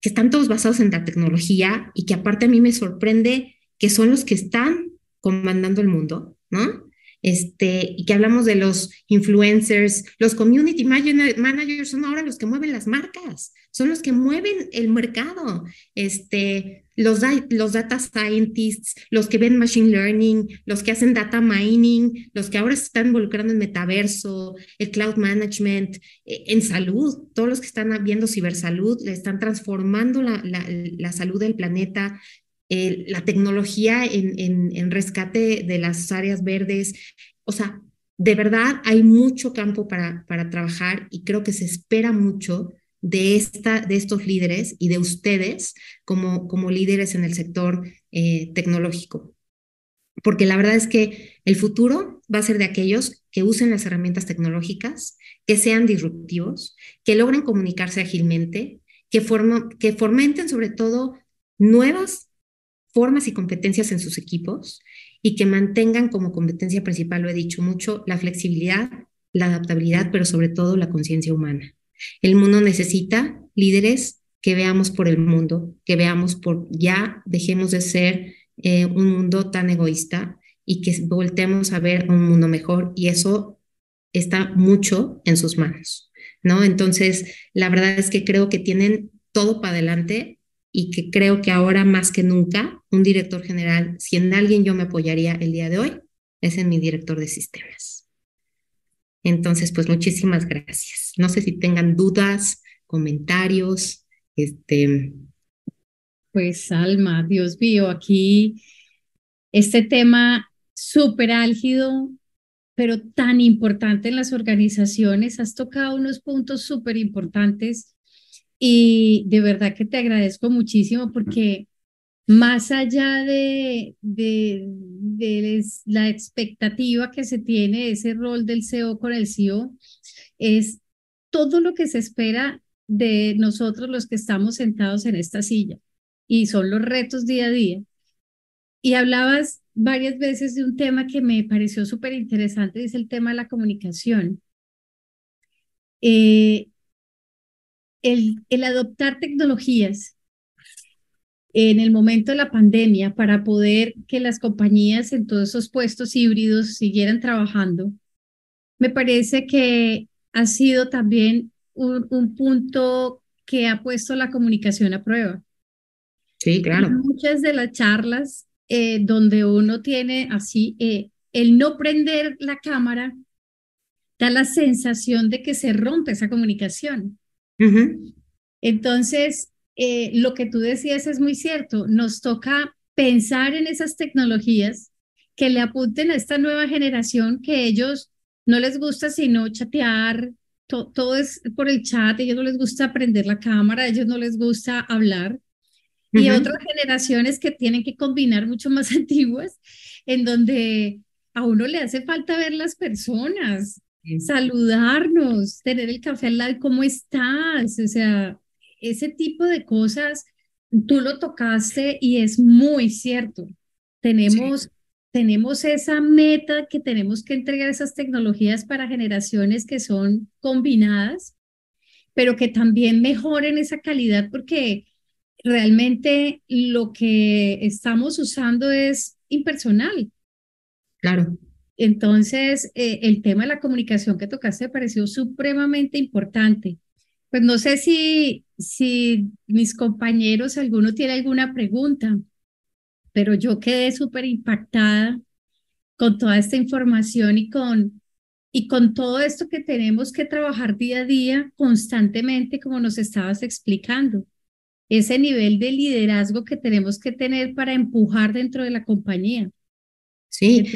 que están todos basados en la tecnología y que aparte a mí me sorprende que son los que están comandando el mundo, ¿no? este, y que hablamos de los influencers, los community managers son ahora los que mueven las marcas, son los que mueven el mercado, este, los, los data scientists, los que ven machine learning, los que hacen data mining, los que ahora se están involucrando en metaverso, el cloud management, eh, en salud, todos los que están viendo cibersalud, le están transformando la, la, la salud del planeta, la tecnología en, en, rescate de las áreas verdes. O sea, de verdad hay mucho campo para, para trabajar y creo que se espera mucho de, esta, de estos líderes y de ustedes como, como líderes en el sector eh, tecnológico. Porque la verdad es que el futuro va a ser de aquellos que usen las herramientas tecnológicas, que sean disruptivos, que logren comunicarse ágilmente, que, que fomenten sobre todo nuevas formas y competencias en sus equipos y que mantengan como competencia principal, lo he dicho mucho, la flexibilidad, la adaptabilidad, pero sobre todo la conciencia humana. El mundo necesita líderes que veamos por el mundo, que veamos por, ya dejemos de ser eh, un mundo tan egoísta y que voltemos a ver un mundo mejor y eso está mucho en sus manos, ¿no? Entonces, la verdad es que creo que tienen todo para adelante y que creo que ahora más que nunca, un director general, si en alguien yo me apoyaría el día de hoy, es en mi director de sistemas. Entonces, pues muchísimas gracias. No sé si tengan dudas, comentarios, este. Pues Alma, Dios mío, aquí este tema súper álgido, pero tan importante en las organizaciones. Has tocado unos puntos súper importantes y de verdad que te agradezco muchísimo porque más allá de, de, de, la expectativa que se tiene ese rol del CEO con el CEO, es todo lo que se espera de nosotros los que estamos sentados en esta silla y son los retos día a día. Y hablabas varias veces de un tema que me pareció súper interesante, es el tema de la comunicación. Eh, el, el adoptar tecnologías en el momento de la pandemia para poder que las compañías en todos esos puestos híbridos siguieran trabajando, me parece que ha sido también un, un punto que ha puesto la comunicación a prueba. Sí, claro. muchas de las charlas eh, donde uno tiene así, eh, el no prender la cámara da la sensación de que se rompe esa comunicación. Entonces, eh, lo que tú decías es muy cierto. Nos toca pensar en esas tecnologías que le apunten a esta nueva generación que ellos no les gusta sino chatear, todo es por el chat, ellos no les gusta prender la cámara, ellos no les gusta hablar. Y otras generaciones que tienen que combinar mucho más antiguas, en donde a uno le hace falta ver las personas, saludarnos, tener el café al lado, ¿cómo estás? O sea, ese tipo de cosas, tú lo tocaste y es muy cierto. Tenemos, tenemos esa meta que tenemos que entregar esas tecnologías para generaciones que son combinadas, pero que también mejoren esa calidad porque realmente lo que estamos usando es impersonal. Claro. Entonces, eh, el tema de la comunicación que tocaste me pareció supremamente importante. Pues no sé si, si mis compañeros, alguno tiene alguna pregunta, pero yo quedé súper impactada con toda esta información y con, y con todo esto que tenemos que trabajar día a día constantemente, como nos estabas explicando. Ese nivel de liderazgo que tenemos que tener para empujar dentro de la compañía. Sí,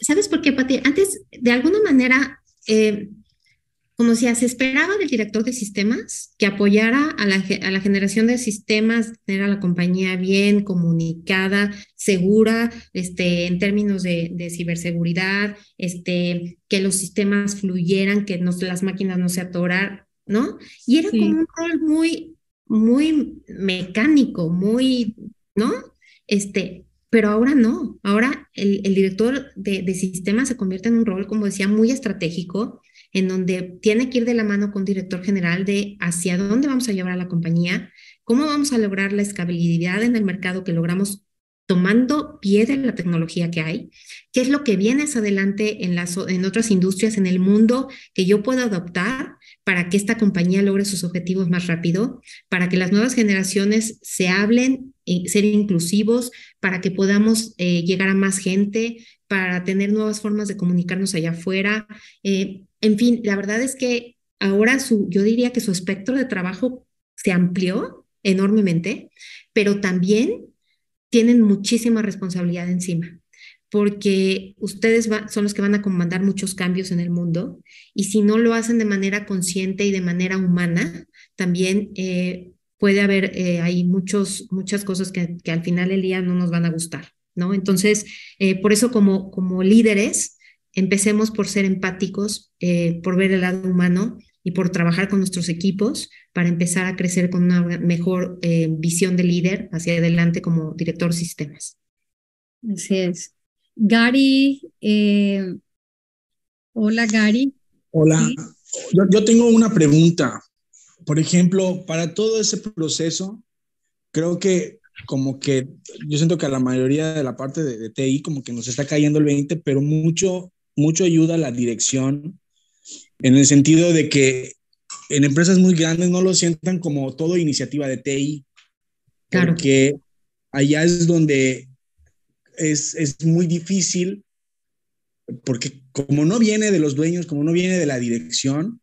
¿sabes por qué, Pati? Antes, de alguna manera, eh, como si se esperaba del director de sistemas que apoyara a la, a la generación de sistemas, tener a la compañía bien comunicada, segura, este, en términos de, de ciberseguridad, este, que los sistemas fluyeran, que no, las máquinas no se atoraran, ¿no? Y era como un rol muy, muy mecánico, muy, ¿no? Este, pero ahora no, ahora el, el director de, de sistemas se convierte en un rol, como decía, muy estratégico, en donde tiene que ir de la mano con director general de hacia dónde vamos a llevar a la compañía, cómo vamos a lograr la escalabilidad en el mercado que logramos tomando pie de la tecnología que hay, qué es lo que viene hacia adelante en, las, en otras industrias en el mundo que yo puedo adoptar para que esta compañía logre sus objetivos más rápido, para que las nuevas generaciones se hablen, y ser inclusivos, para que podamos eh, llegar a más gente, para tener nuevas formas de comunicarnos allá afuera. Eh, en fin, la verdad es que ahora su, yo diría que su espectro de trabajo se amplió enormemente, pero también tienen muchísima responsabilidad encima, porque ustedes son los que van a comandar muchos cambios en el mundo y si no lo hacen de manera consciente y de manera humana, también eh, puede haber eh, ahí muchos, muchas cosas que, que, al final del día no nos van a gustar, ¿no? Entonces, eh, por eso como, como líderes, empecemos por ser empáticos, eh, por ver el lado humano y por trabajar con nuestros equipos para empezar a crecer con una mejor eh, visión de líder hacia adelante como director de sistemas. Así es. Gary, eh, hola Gary. Hola, yo, yo tengo una pregunta. Por ejemplo, para todo ese proceso, creo que como que yo siento que a la mayoría de la parte de, de, TI como que nos está cayendo el 20, pero mucho mucho ayuda la dirección en el sentido de que en empresas muy grandes no lo sientan como todo iniciativa de TI, claro. porque allá es donde es, es muy difícil, porque como no viene de los dueños, como no viene de la dirección,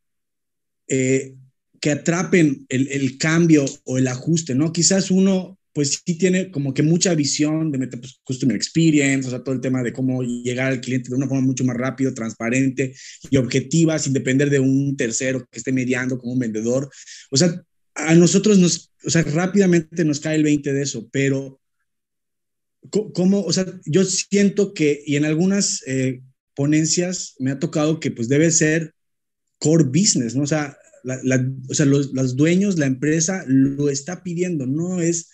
eh, que atrapen el, el, cambio o el ajuste, ¿no? Quizás uno pues sí tiene como que mucha visión de meter pues, customer experience, o sea, todo el tema de cómo llegar al cliente de una forma mucho más rápido, transparente y objetiva, sin depender de un tercero que esté mediando como un vendedor. O sea, a nosotros nos, o sea, rápidamente nos cae el 20 de eso, pero ¿cómo? O sea, yo siento que, y en algunas eh, ponencias me ha tocado que pues debe ser core business, ¿no? O sea, la, o sea los, los dueños, la empresa lo está pidiendo, no es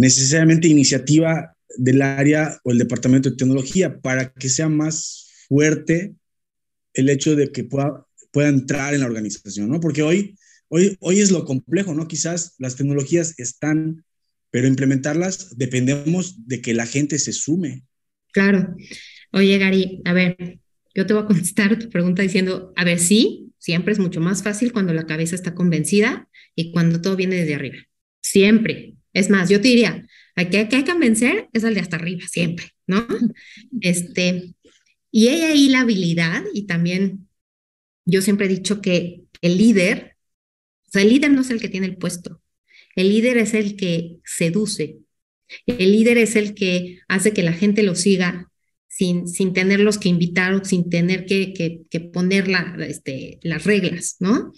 necesariamente iniciativa del área o el departamento de tecnología para que sea más fuerte el hecho de que pueda, pueda entrar en la organización, ¿no? Porque hoy, hoy, hoy es lo complejo, ¿no? Quizás las tecnologías están, pero implementarlas dependemos de que la gente se sume. Claro. Oye, Gary, a ver, yo te voy a contestar tu pregunta diciendo, a ver, sí, siempre es mucho más fácil cuando la cabeza está convencida y cuando todo viene desde arriba. Siempre, es más, yo te diría, hay que, hay que convencer es el de hasta arriba, siempre, ¿no? Este, y hay ahí la habilidad, y también yo siempre he dicho que el líder, o sea, el líder no es el que tiene el puesto, el líder es el que seduce, el líder es el que hace que la gente lo siga sin, sin tenerlos que invitar o sin tener que, que, que poner la, este, las reglas, ¿no?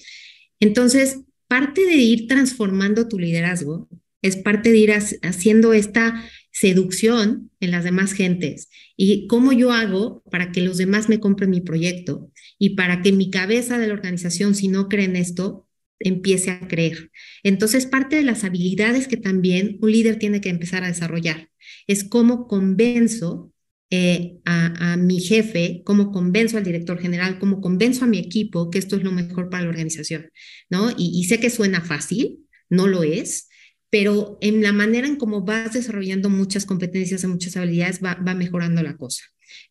Entonces, parte de ir transformando tu liderazgo es parte de ir haciendo esta seducción en las demás gentes y cómo yo hago para que los demás me compren mi proyecto y para que mi cabeza de la organización, si no cree en esto, empiece a creer. Entonces, parte de las habilidades que también un líder tiene que empezar a desarrollar es cómo convenzo eh, a, mi jefe, cómo convenzo al director general, cómo convenzo a mi equipo que esto es lo mejor para la organización, ¿no? Y sé que suena fácil, no lo es, pero en la manera en cómo vas desarrollando muchas competencias y muchas habilidades va, mejorando la cosa.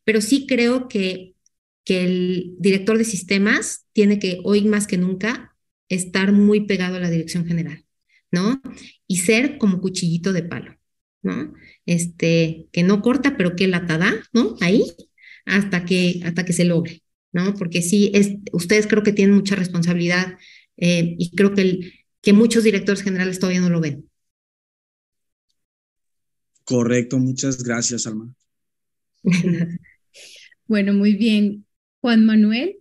Pero sí creo que, que el director de sistemas tiene que, hoy más que nunca, estar muy pegado a la dirección general, ¿no? Y ser como cuchillito de palo, ¿no? Este, que no corta, pero que lata da, ¿no? Ahí, hasta que, hasta que se logre, ¿no? Porque sí, es, ustedes creo que tienen mucha responsabilidad eh, y creo que, que muchos directores generales todavía no lo ven. Correcto, muchas gracias, Alma. bueno, muy bien. Juan Manuel.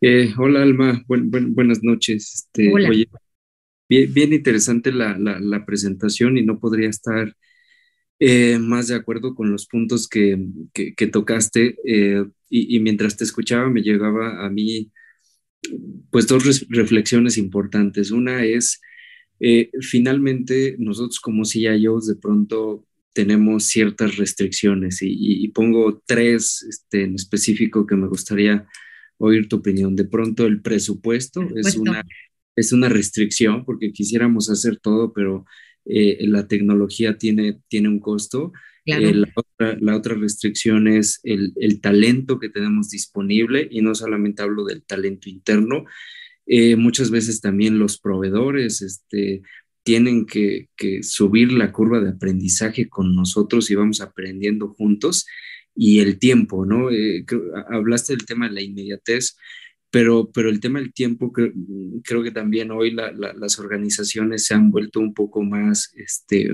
Eh, hola Alma, buenas noches. Este, hola. Oye, bien, interesante la, la, presentación y no podría estar eh, más de acuerdo con los puntos que, que, tocaste eh, y, y, mientras te escuchaba me llegaba a mí pues dos reflexiones importantes. Una es, finalmente nosotros como CIOs de pronto tenemos ciertas restricciones y, y, pongo tres este, en específico que me gustaría oír tu opinión. De pronto el presupuesto es una, es una restricción porque quisiéramos hacer todo, pero eh, la tecnología tiene, tiene un costo. Eh, la, otra, la, otra, restricción es el, el, talento que tenemos disponible y no solamente hablo del talento interno, eh, muchas veces también los proveedores este, tienen que, que, subir la curva de aprendizaje con nosotros y vamos aprendiendo juntos y el tiempo, ¿no? Eh, hablaste del tema de la inmediatez, pero, pero el tema del tiempo, creo, que también hoy las organizaciones se han vuelto un poco más este,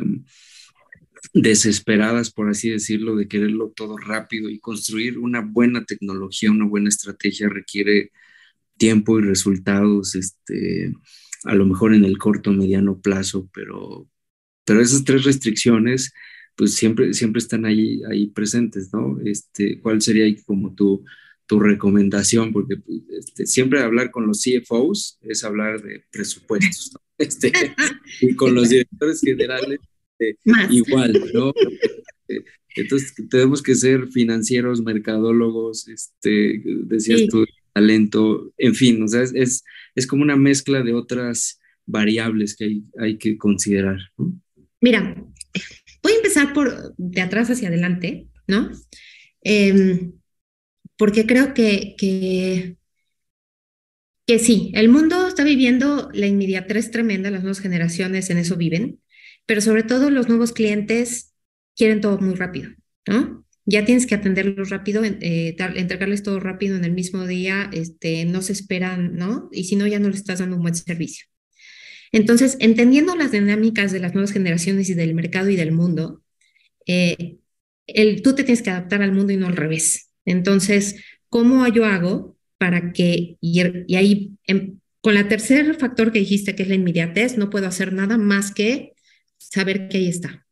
desesperadas, por así decirlo, de quererlo todo rápido y construir una buena tecnología, una buena estrategia requiere tiempo y resultados, este, a lo mejor en el corto, mediano plazo, pero, pero esas tres restricciones pues siempre, siempre están ahí, ahí presentes, ¿no? Este, ¿Cuál sería como tu, tu recomendación? Porque este, siempre hablar con los CFOs es hablar de presupuestos, ¿no? Este, y con los directores generales este, igual, ¿no? Este, entonces tenemos que ser financieros, mercadólogos, este, decías tú, talento, en fin, o sea, es, es, como una mezcla de otras variables que hay, hay que considerar. Mira, Voy a empezar por de atrás hacia adelante, ¿no? Em, porque creo que, que, que sí, el mundo está viviendo la inmediatez tremenda, las nuevas generaciones en eso viven, pero sobre todo los nuevos clientes quieren todo muy rápido, ¿no? Ya tienes que atenderlos rápido, eh, entregarles todo rápido en el mismo día, este, no se esperan, ¿no? Y si no, ya no les estás dando un buen servicio. Entonces, entendiendo las dinámicas de las nuevas generaciones y del mercado y del mundo, eh, el, tú te tienes que adaptar al mundo y no al revés. Entonces, ¿cómo yo hago para que, y, ahí, em, con la tercer factor que dijiste, que es la inmediatez, no puedo hacer nada más que saber que ahí está.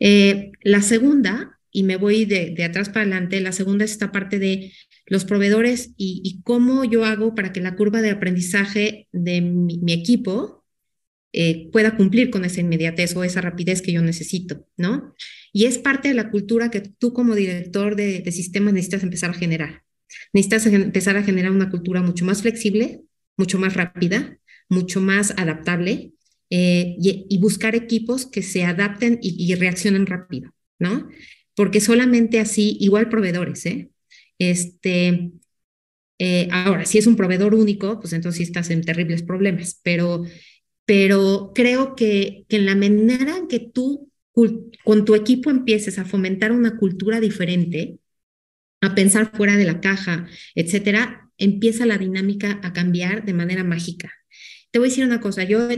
Eh, la segunda, y me voy de, atrás para adelante, la segunda es esta parte de los proveedores y, cómo yo hago para que la curva de aprendizaje de mi equipo eh, pueda cumplir con esa inmediatez o esa rapidez que yo necesito, ¿no? Y es parte de la cultura que tú como director de, sistemas necesitas empezar a generar. Necesitas empezar a generar una cultura mucho más flexible, mucho más rápida, mucho más adaptable eh, y, buscar equipos que se adapten y, reaccionen rápido, ¿no? Porque solamente así, igual proveedores, ¿eh? Este, eh, ahora, si es un proveedor único, pues entonces sí estás en terribles problemas, pero pero creo que, que en la manera en que tú con tu equipo empieces a fomentar una cultura diferente, a pensar fuera de la caja, etcétera, empieza la dinámica a cambiar de manera mágica. Te voy a decir una cosa, yo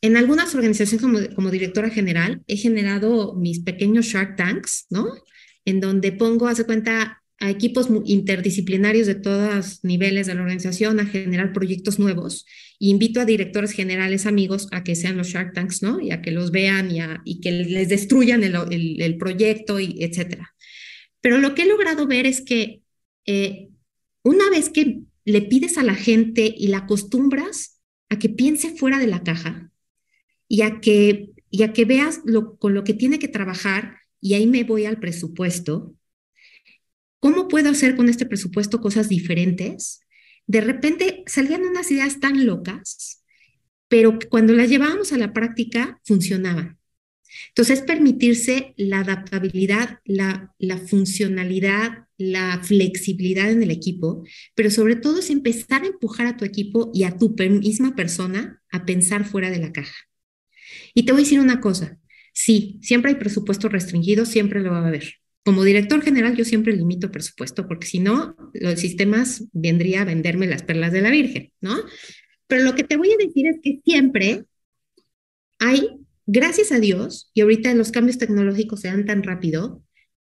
en algunas organizaciones como, como directora general he generado mis pequeños Shark Tanks, ¿no? En donde pongo, hace cuenta, a equipos interdisciplinarios de todos niveles de la organización a generar proyectos nuevos. invito a directores generales amigos a que sean los Shark Tanks, ¿no? Y a que los vean y, y que les destruyan el, el, proyecto, y etcétera. Pero lo que he logrado ver es que eh, una vez que le pides a la gente y la acostumbras a que piense fuera de la caja y a que, y que veas lo, con lo que tiene que trabajar, y ahí me voy al presupuesto, ¿Cómo puedo hacer con este presupuesto cosas diferentes? De repente salían unas ideas tan locas, pero cuando las llevábamos a la práctica funcionaban. Entonces, permitirse la adaptabilidad, la funcionalidad, la flexibilidad en el equipo, pero sobre todo es empezar a empujar a tu equipo y a tu misma persona a pensar fuera de la caja. Y te voy a decir una cosa, sí, siempre hay presupuesto restringido, siempre lo va a haber. Como director general, yo siempre limito presupuesto, porque si no, los sistemas vendría a venderme las perlas de la Virgen, ¿no? Pero lo que te voy a decir es que siempre hay, gracias a Dios, y ahorita los cambios tecnológicos se dan tan rápido,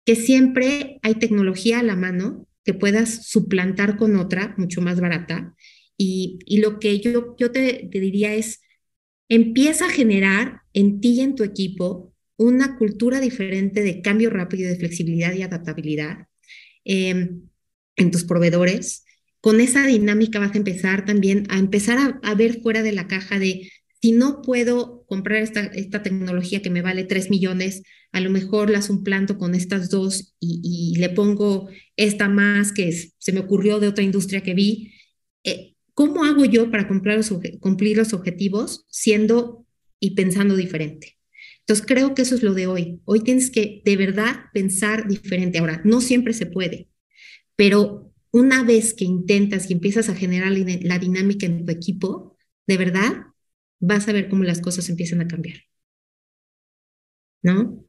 que siempre hay tecnología a la mano que puedas suplantar con otra mucho más barata. Y, y lo que yo, yo te, te diría es, empieza a generar en ti y en tu equipo una cultura diferente de cambio rápido, de flexibilidad y adaptabilidad eh, en tus proveedores. Con esa dinámica vas a empezar también a empezar a, ver fuera de la caja de si no puedo comprar esta, esta tecnología que me vale 3 millones, a lo mejor las suplanto con estas dos y, le pongo esta más que se me ocurrió de otra industria que vi. Eh, ¿Cómo hago yo para cumplir los, cumplir los objetivos siendo y pensando diferente? Entonces creo que eso es lo de hoy. Hoy tienes que de verdad pensar diferente. Ahora, no siempre se puede, pero una vez que intentas y empiezas a generar la dinámica en tu equipo, de verdad vas a ver cómo las cosas empiezan a cambiar. ¿No?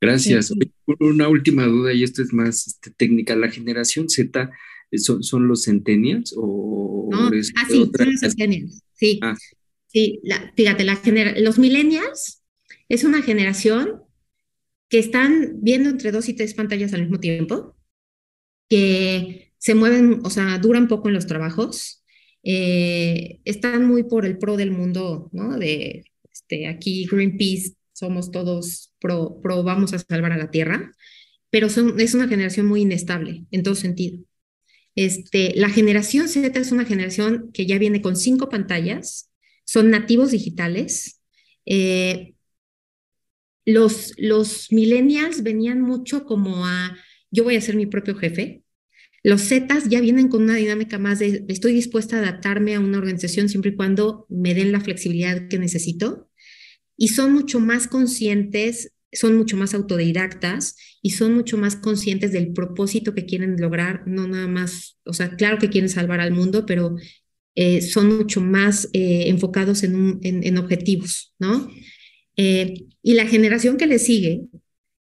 Gracias. Sí. Una última duda, y esto es más este, técnica. ¿La generación Z son, son los centennials o no, es ah, sí, otra? son los centennials, sí. Ah. Sí, la, fíjate, la los millennials es una generación que están viendo entre dos y tres pantallas al mismo tiempo, que se mueven, o sea, duran poco en los trabajos, eh, están muy por el pro del mundo, ¿no? De este, aquí Greenpeace somos todos pro, pro vamos a salvar a la tierra, pero son, es una generación muy inestable en todo sentido. Este, la generación Z es una generación que ya viene con cinco pantallas, son nativos digitales. Eh, los, los millennials venían mucho como a, yo voy a ser mi propio jefe. Los Zetas ya vienen con una dinámica más de, estoy dispuesta a adaptarme a una organización siempre y cuando me den la flexibilidad que necesito. Y son mucho más conscientes, son mucho más autodidactas y son mucho más conscientes del propósito que quieren lograr, no nada más, o sea, claro que quieren salvar al mundo, pero eh, son mucho más eh, enfocados en, en, objetivos, ¿no? Eh, y la generación que le sigue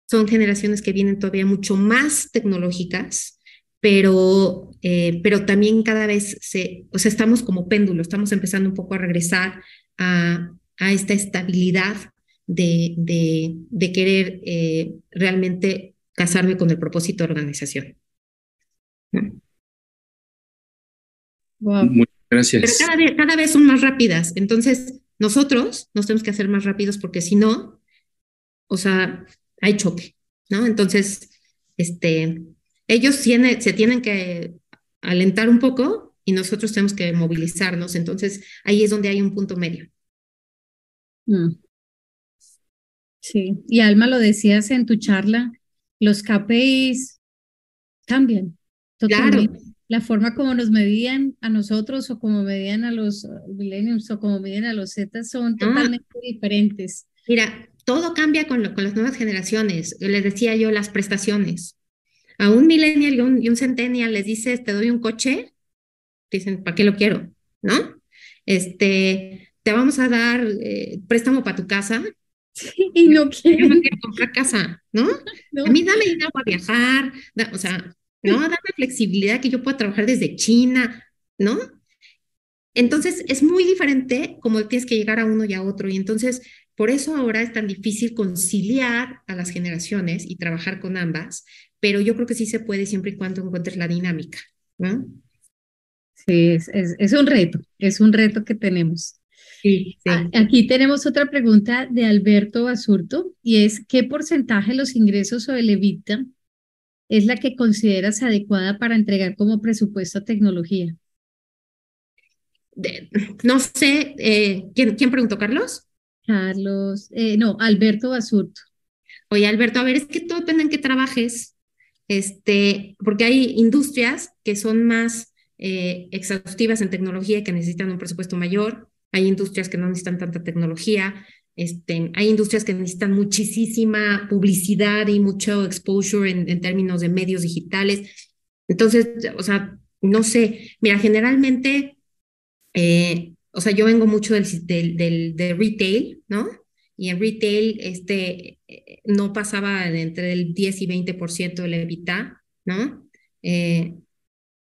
son generaciones que vienen todavía mucho más tecnológicas, pero, pero también cada vez se, o sea, estamos como péndulo, estamos empezando un poco a regresar a, a esta estabilidad de, de, de querer realmente casarme con el propósito de organización. Wow. Gracias. Pero cada vez, cada vez son más rápidas. Entonces, nosotros nos tenemos que hacer más rápidos porque si no, o sea, hay choque, ¿no? Entonces, este, ellos tiene, se tienen que alentar un poco y nosotros tenemos que movilizarnos. Entonces, ahí es donde hay un punto medio. Mm. Sí, y Alma, lo decías en tu charla, los KPIs cambian. Totalmente. Claro la forma como nos medían a nosotros o como medían a los millennials o como medían a los Z son totalmente ah. diferentes. Mira, todo cambia con, lo, con, las nuevas generaciones. Les decía yo las prestaciones. A un millennial y un, y un centennial les dices, te doy un coche, dicen, ¿para qué lo quiero? ¿No? Este, te vamos a dar eh, préstamo para tu casa. Sí, y no quiero. no quiero comprar casa, ¿no? ¿no? A mí dame dinero para viajar, da, o sea, ¿no? Dame flexibilidad que yo pueda trabajar desde China, ¿no? Entonces, es muy diferente como tienes que llegar a uno y a otro. Y entonces, por eso ahora es tan difícil conciliar a las generaciones y trabajar con ambas, pero yo creo que sí se puede siempre y cuando encuentres la dinámica, ¿no? Sí, es, es, es un reto, es un reto que tenemos. Sí, sí. Aquí tenemos otra pregunta de Alberto Basurto y es, ¿qué porcentaje de los ingresos o el EBITDA es la que consideras adecuada para entregar como presupuesto a tecnología? De, no sé, eh, ¿quién, ¿quién, preguntó, Carlos? Carlos, eh, no, Alberto Basurto. Oye, Alberto, a ver, es que todo depende en qué trabajes, este, porque hay industrias que son más eh, exhaustivas en tecnología y que necesitan un presupuesto mayor, hay industrias que no necesitan tanta tecnología, este, hay industrias que necesitan muchísima publicidad y mucho exposure en, términos de medios digitales. Entonces, o sea, no sé, mira, generalmente, eh, o sea, yo vengo mucho del, del, del, retail, ¿no? Y en retail, este, no pasaba entre el 10 y 20% del EBITDA, ¿no? Eh,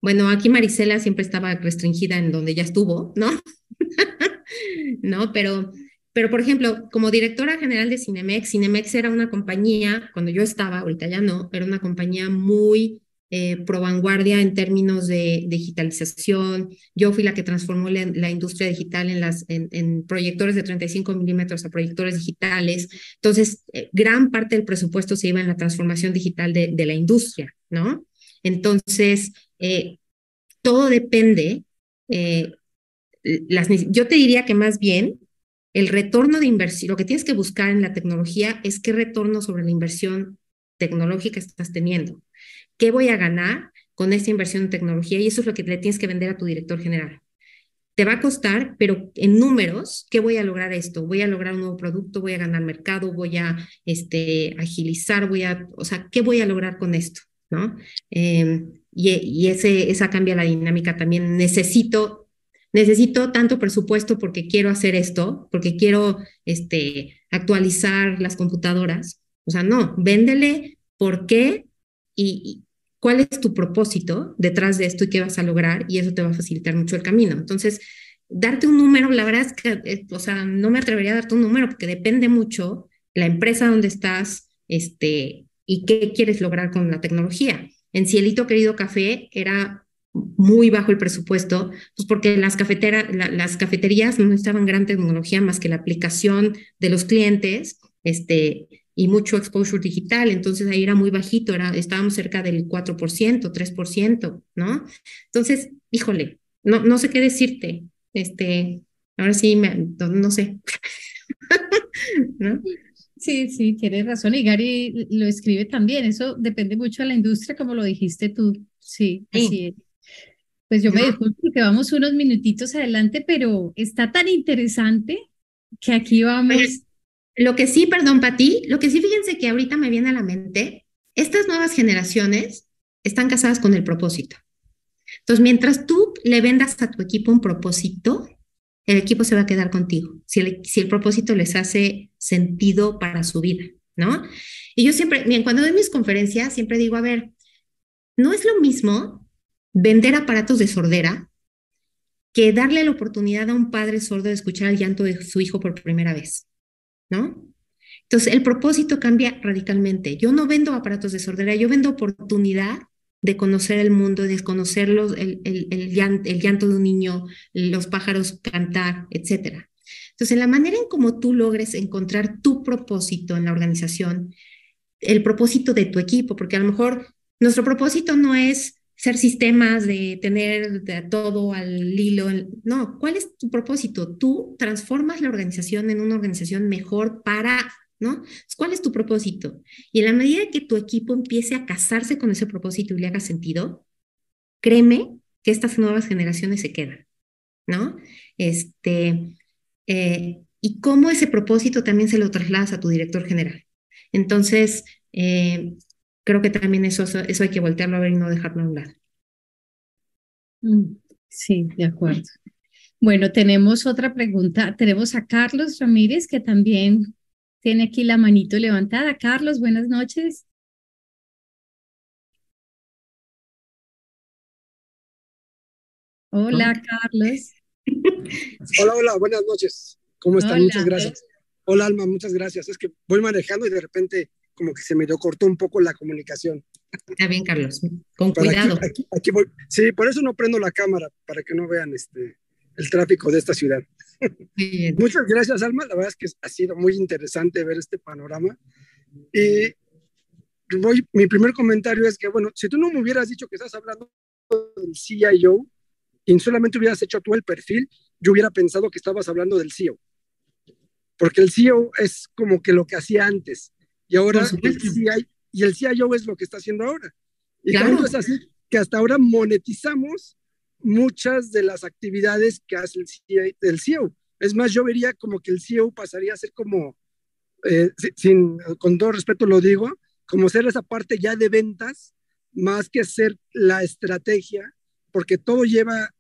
bueno, aquí Marisela siempre estaba restringida en donde ya estuvo, ¿no? no, pero pero, por ejemplo, como directora general de Cinemex, Cinemex era una compañía, cuando yo estaba, ahorita ya no, era una compañía muy eh, pro vanguardia en términos de digitalización. Yo fui la que transformó la, industria digital en, las, en, proyectores de 35 milímetros a proyectores digitales. Entonces, eh, gran parte del presupuesto se iba en la transformación digital de, de la industria, ¿no? Entonces, eh, todo depende. Las, yo te diría que más bien el retorno de inversión, lo que tienes que buscar en la tecnología es qué retorno sobre la inversión tecnológica estás teniendo. ¿Qué voy a ganar con esta inversión en tecnología? Y eso es lo que le tienes que vender a tu director general. Te va a costar, pero en números, ¿qué voy a lograr esto? Voy a lograr un nuevo producto, voy a ganar mercado, voy a este, agilizar, voy a, o sea, ¿qué voy a lograr con esto? ¿No? Y, y ese, esa cambia la dinámica también. Necesito, necesito tanto presupuesto porque quiero hacer esto, porque quiero este, actualizar las computadoras. O sea, no, véndele por qué y, cuál es tu propósito detrás de esto y qué vas a lograr y eso te va a facilitar mucho el camino. Entonces, darte un número, la verdad es que, eh, o sea, no me atrevería a darte un número porque depende mucho la empresa donde estás, este, y qué quieres lograr con la tecnología. En Cielito Querido Café era muy bajo el presupuesto, pues porque las, las cafeterías no necesitaban gran tecnología más que la aplicación de los clientes, este, y mucho exposure digital, entonces ahí era muy bajito, era, estábamos cerca del 4%, 3%, ¿no? Entonces, híjole, no, no sé qué decirte, este, ahora sí, me, no, sé. Sí, sí, tienes razón. Y Gary lo escribe también. Eso depende mucho de la industria, como lo dijiste tú. Sí, así Pues yo me disculpo que vamos unos minutitos adelante, pero está tan interesante que aquí vamos. Lo que sí, perdón, Pati, lo que sí, fíjense que ahorita me viene a la mente, estas nuevas generaciones están casadas con el propósito. Entonces, mientras tú le vendas a tu equipo un propósito, el equipo se va a quedar contigo, si el, si el propósito les hace sentido para su vida, ¿no? Y yo siempre, bien, cuando doy mis conferencias, siempre digo, a ver, no es lo mismo vender aparatos de sordera que darle la oportunidad a un padre sordo de escuchar el llanto de su hijo por primera vez. ¿no? Entonces, el propósito cambia radicalmente. Yo no vendo aparatos de sordera, yo vendo oportunidad de conocer el mundo, de conocer el, el, llanto, de un niño, los pájaros cantar, etc. Entonces, la manera en cómo tú logres encontrar tu propósito en la organización, el propósito de tu equipo, porque a lo mejor nuestro propósito no es ser sistemas, de tener todo al hilo. No, ¿cuál es tu propósito? Tú transformas la organización en una organización mejor para, ¿no? ¿Cuál es tu propósito? Y en la medida que tu equipo empiece a casarse con ese propósito y le haga sentido, créeme que estas nuevas generaciones se quedan, ¿no? Este, eh, y cómo ese propósito también se lo trasladas a tu director general. Entonces, eh, creo que también eso, eso hay que voltearlo a ver y no dejarlo a un lado. Mm, sí, de acuerdo. Bueno, tenemos otra pregunta. Tenemos a Carlos Ramírez, que también tiene aquí la manito levantada. Carlos, buenas noches. Hola, Carlos. Hola, hola, buenas noches. ¿Cómo están? Muchas gracias. Hola, Alma, muchas gracias. Es que voy manejando y de repente como que se me cortó un poco la comunicación. Está bien, Carlos, con cuidado. Aquí, voy. Sí, por eso no prendo la cámara, para que no vean este, el tráfico de esta ciudad. Muchas gracias, Alma. La verdad es que ha sido muy interesante ver este panorama. Y voy, mi primer comentario es que, bueno, si tú no me hubieras dicho que estás hablando del CIO y solamente hubieras hecho tú el perfil, yo hubiera pensado que estabas hablando del CEO. Porque el CEO es como que lo que hacía antes y ahora el CI, y el CIO es lo que está haciendo ahora. Y tanto es así que hasta ahora monetizamos muchas de las actividades que hace el, CEO. Es más, yo vería como que el CEO pasaría a ser como, eh, sin, con todo respeto lo digo, como ser esa parte ya de ventas, más que ser la estrategia, porque todo lleva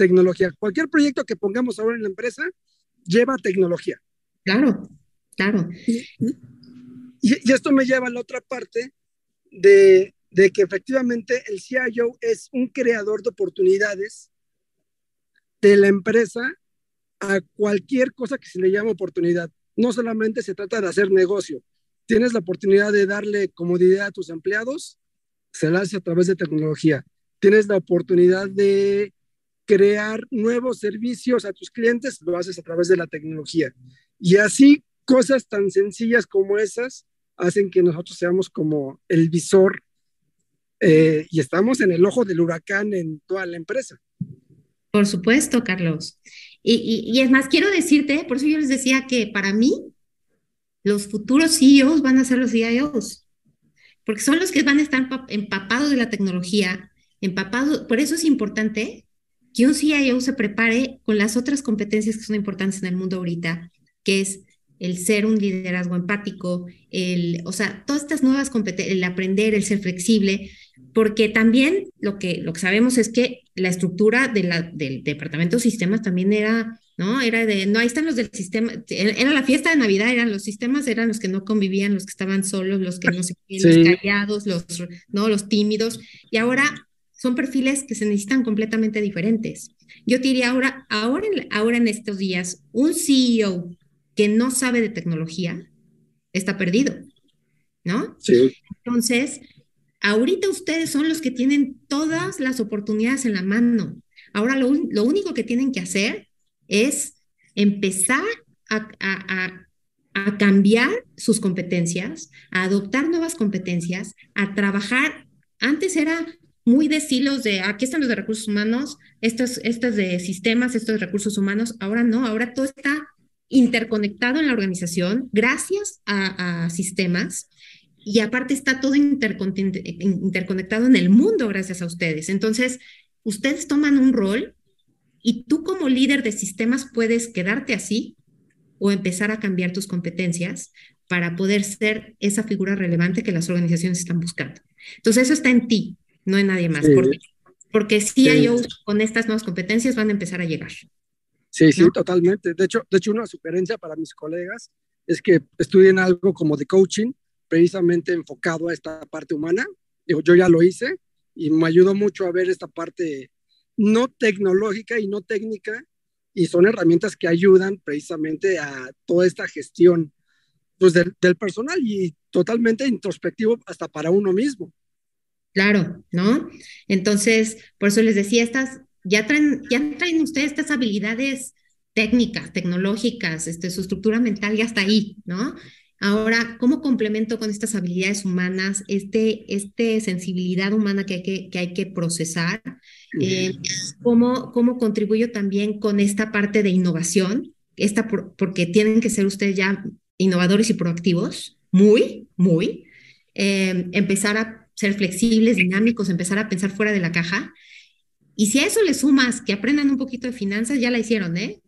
tecnología. Cualquier proyecto que pongamos ahora en la empresa lleva tecnología. Claro, claro. Y, esto me lleva a la otra parte de, de que efectivamente el CIO es un creador de oportunidades de la empresa a cualquier cosa que se le llame oportunidad. No solamente se trata de hacer negocio, tienes la oportunidad de darle comodidad a tus empleados, se hace a través de tecnología. Tienes la oportunidad de crear nuevos servicios a tus clientes, lo haces a través de la tecnología. Y así cosas tan sencillas como esas hacen que nosotros seamos como el visor eh, y estamos en el ojo del huracán en toda la empresa. Por supuesto, Carlos. Y, y, es más, quiero decirte, por eso yo les decía que para mí los futuros CEOs van a ser los CIOs, porque son los que van a estar empapados de la tecnología, empapados. Por eso es importante que un CIO se prepare con las otras competencias que son importantes en el mundo ahorita, que es el ser un liderazgo empático, el, o sea, todas estas nuevas competencias, el aprender, el ser flexible, porque también lo que, lo que sabemos es que la estructura de la, del departamento de sistemas también era, ¿no? Era de, no, ahí están los del sistema, era la fiesta de Navidad, eran los sistemas, eran los que no convivían, los que estaban solos, los que no se los callados, los, ¿no? Los tímidos, y ahora son perfiles que se necesitan completamente diferentes. Yo diría ahora, ahora, ahora en estos días, un CEO que no sabe de tecnología está perdido, ¿no? Sí. Entonces, ahorita ustedes son los que tienen todas las oportunidades en la mano. Ahora lo, lo único que tienen que hacer es empezar a, a, a cambiar sus competencias, a adoptar nuevas competencias, a trabajar. Antes era muy de silos de aquí están los de recursos humanos, estos, estos de sistemas, estos de recursos humanos. Ahora no, ahora todo está interconectado en la organización gracias a, a sistemas y aparte está todo interconectado en el mundo gracias a ustedes. Entonces, ustedes toman un rol y tú como líder de sistemas puedes quedarte así o empezar a cambiar tus competencias para poder ser esa figura relevante que las organizaciones están buscando. Entonces, eso está en ti no en nadie más, porque, porque CIOs con estas nuevas competencias van a empezar a llegar. Sí, sí, totalmente. De hecho, de hecho, una sugerencia para mis colegas es que estudien algo como de coaching, precisamente enfocado a esta parte humana. Digo, yo ya lo hice y me ayudó mucho a ver esta parte no tecnológica y no técnica, y son herramientas que ayudan precisamente a toda esta gestión pues, del, del personal y totalmente introspectivo hasta para uno mismo. Claro, ¿no? Entonces, por eso les decía, estas, ya traen, ya traen ustedes estas habilidades técnicas, tecnológicas, este, su estructura mental ya está ahí, ¿no? Ahora, ¿cómo complemento con estas habilidades humanas, este, este sensibilidad humana que hay que, que, hay que procesar? Eh, ¿cómo, ¿Cómo contribuyo también con esta parte de innovación? Esta porque tienen que ser ustedes ya innovadores y proactivos, muy, muy. Eh, empezar a ser flexibles, dinámicos, empezar a pensar fuera de la caja. Y si a eso le sumas que aprendan un poquito de finanzas, ya la hicieron, ¿eh?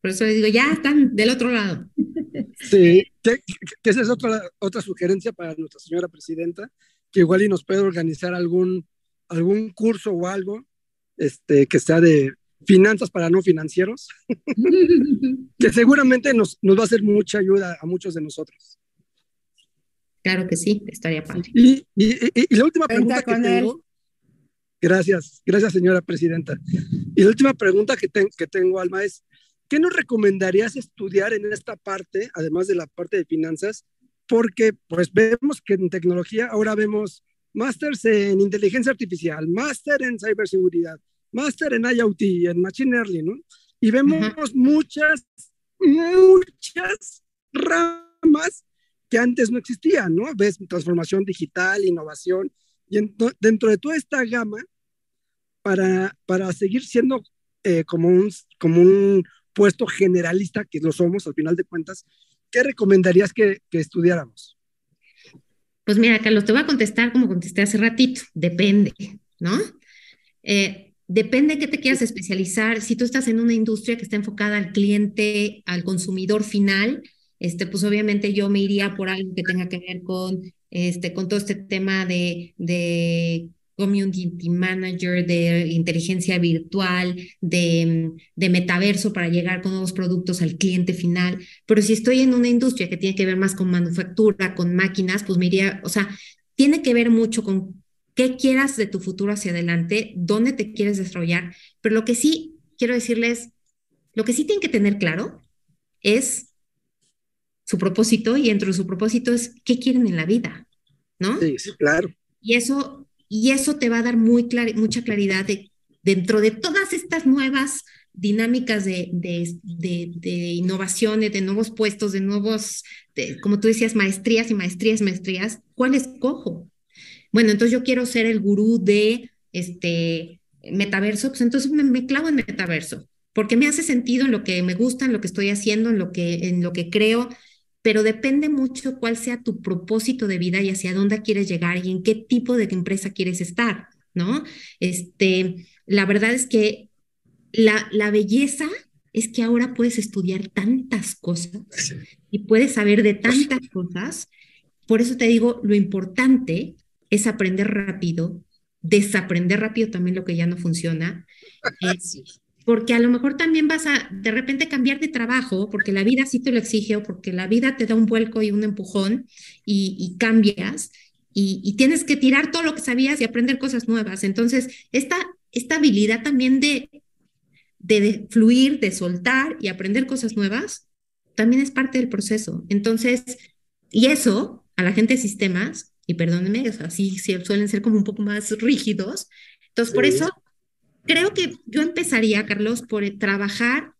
Por eso les digo, ya están del otro lado. Sí, que, esa es otra, otra sugerencia para nuestra señora presidenta, que igual y nos puede organizar algún, algún curso o algo este, que sea de finanzas para no financieros, que seguramente nos, nos va a hacer mucha ayuda a muchos de nosotros. Claro que sí, estaría padre. Y, y, la última pregunta que tengo. Gracias, gracias, señora presidenta. Y la última pregunta que, que tengo, Alma, es: ¿qué nos recomendarías estudiar en esta parte, además de la parte de finanzas? Porque, pues, vemos que en tecnología ahora vemos másters en inteligencia artificial, máster en ciberseguridad, máster en IoT, en machine learning, ¿no? Y vemos muchas, muchas ramas que antes no existían, ¿no? Ves transformación digital, innovación, y dentro de toda esta gama, para, para seguir siendo eh, como, un, como un puesto generalista, que lo somos al final de cuentas, ¿qué recomendarías que, que estudiáramos? Pues mira, Carlos, te voy a contestar como contesté hace ratito, depende, ¿no? Eh, depende de qué te quieras especializar. Si tú estás en una industria que está enfocada al cliente, al consumidor final, este, pues obviamente yo me iría por algo que tenga que ver con, este, con todo este tema de, de community manager, de inteligencia virtual, de, de, metaverso para llegar con nuevos productos al cliente final. Pero si estoy en una industria que tiene que ver más con manufactura, con máquinas, pues me iría, o sea, tiene que ver mucho con qué quieras de tu futuro hacia adelante, dónde te quieres desarrollar. Pero lo que sí quiero decirles, lo que sí tienen que tener claro es su propósito y dentro de su propósito es qué quieren en la vida, ¿no? Sí, sí, claro. Y eso, y eso te va a dar muy mucha claridad de, dentro de todas estas nuevas dinámicas de, de, de, innovaciones, de nuevos puestos, de nuevos, como tú decías, maestrías y maestrías, maestrías, ¿cuál escojo? Bueno, entonces yo quiero ser el gurú de este metaverso, pues entonces me, me, clavo en metaverso, porque me hace sentido en lo que me gusta, en lo que estoy haciendo, en lo que, en lo que creo, pero depende mucho cuál sea tu propósito de vida y hacia dónde quieres llegar y en qué tipo de empresa quieres estar, ¿no? Este, la verdad es que la, la belleza es que ahora puedes estudiar tantas cosas y puedes saber de tantas cosas. Por eso te digo, lo importante es aprender rápido, desaprender rápido también lo que ya no funciona. porque a lo mejor también vas a de repente cambiar de trabajo, porque la vida sí te lo exige o porque la vida te da un vuelco y un empujón y, cambias y, tienes que tirar todo lo que sabías y aprender cosas nuevas. Entonces, esta, esta habilidad también de, de fluir, de soltar y aprender cosas nuevas, también es parte del proceso. Entonces, y eso a la gente de sistemas, y perdónenme, así suelen ser como un poco más rígidos. Entonces, por eso creo que yo empezaría, Carlos, por trabajar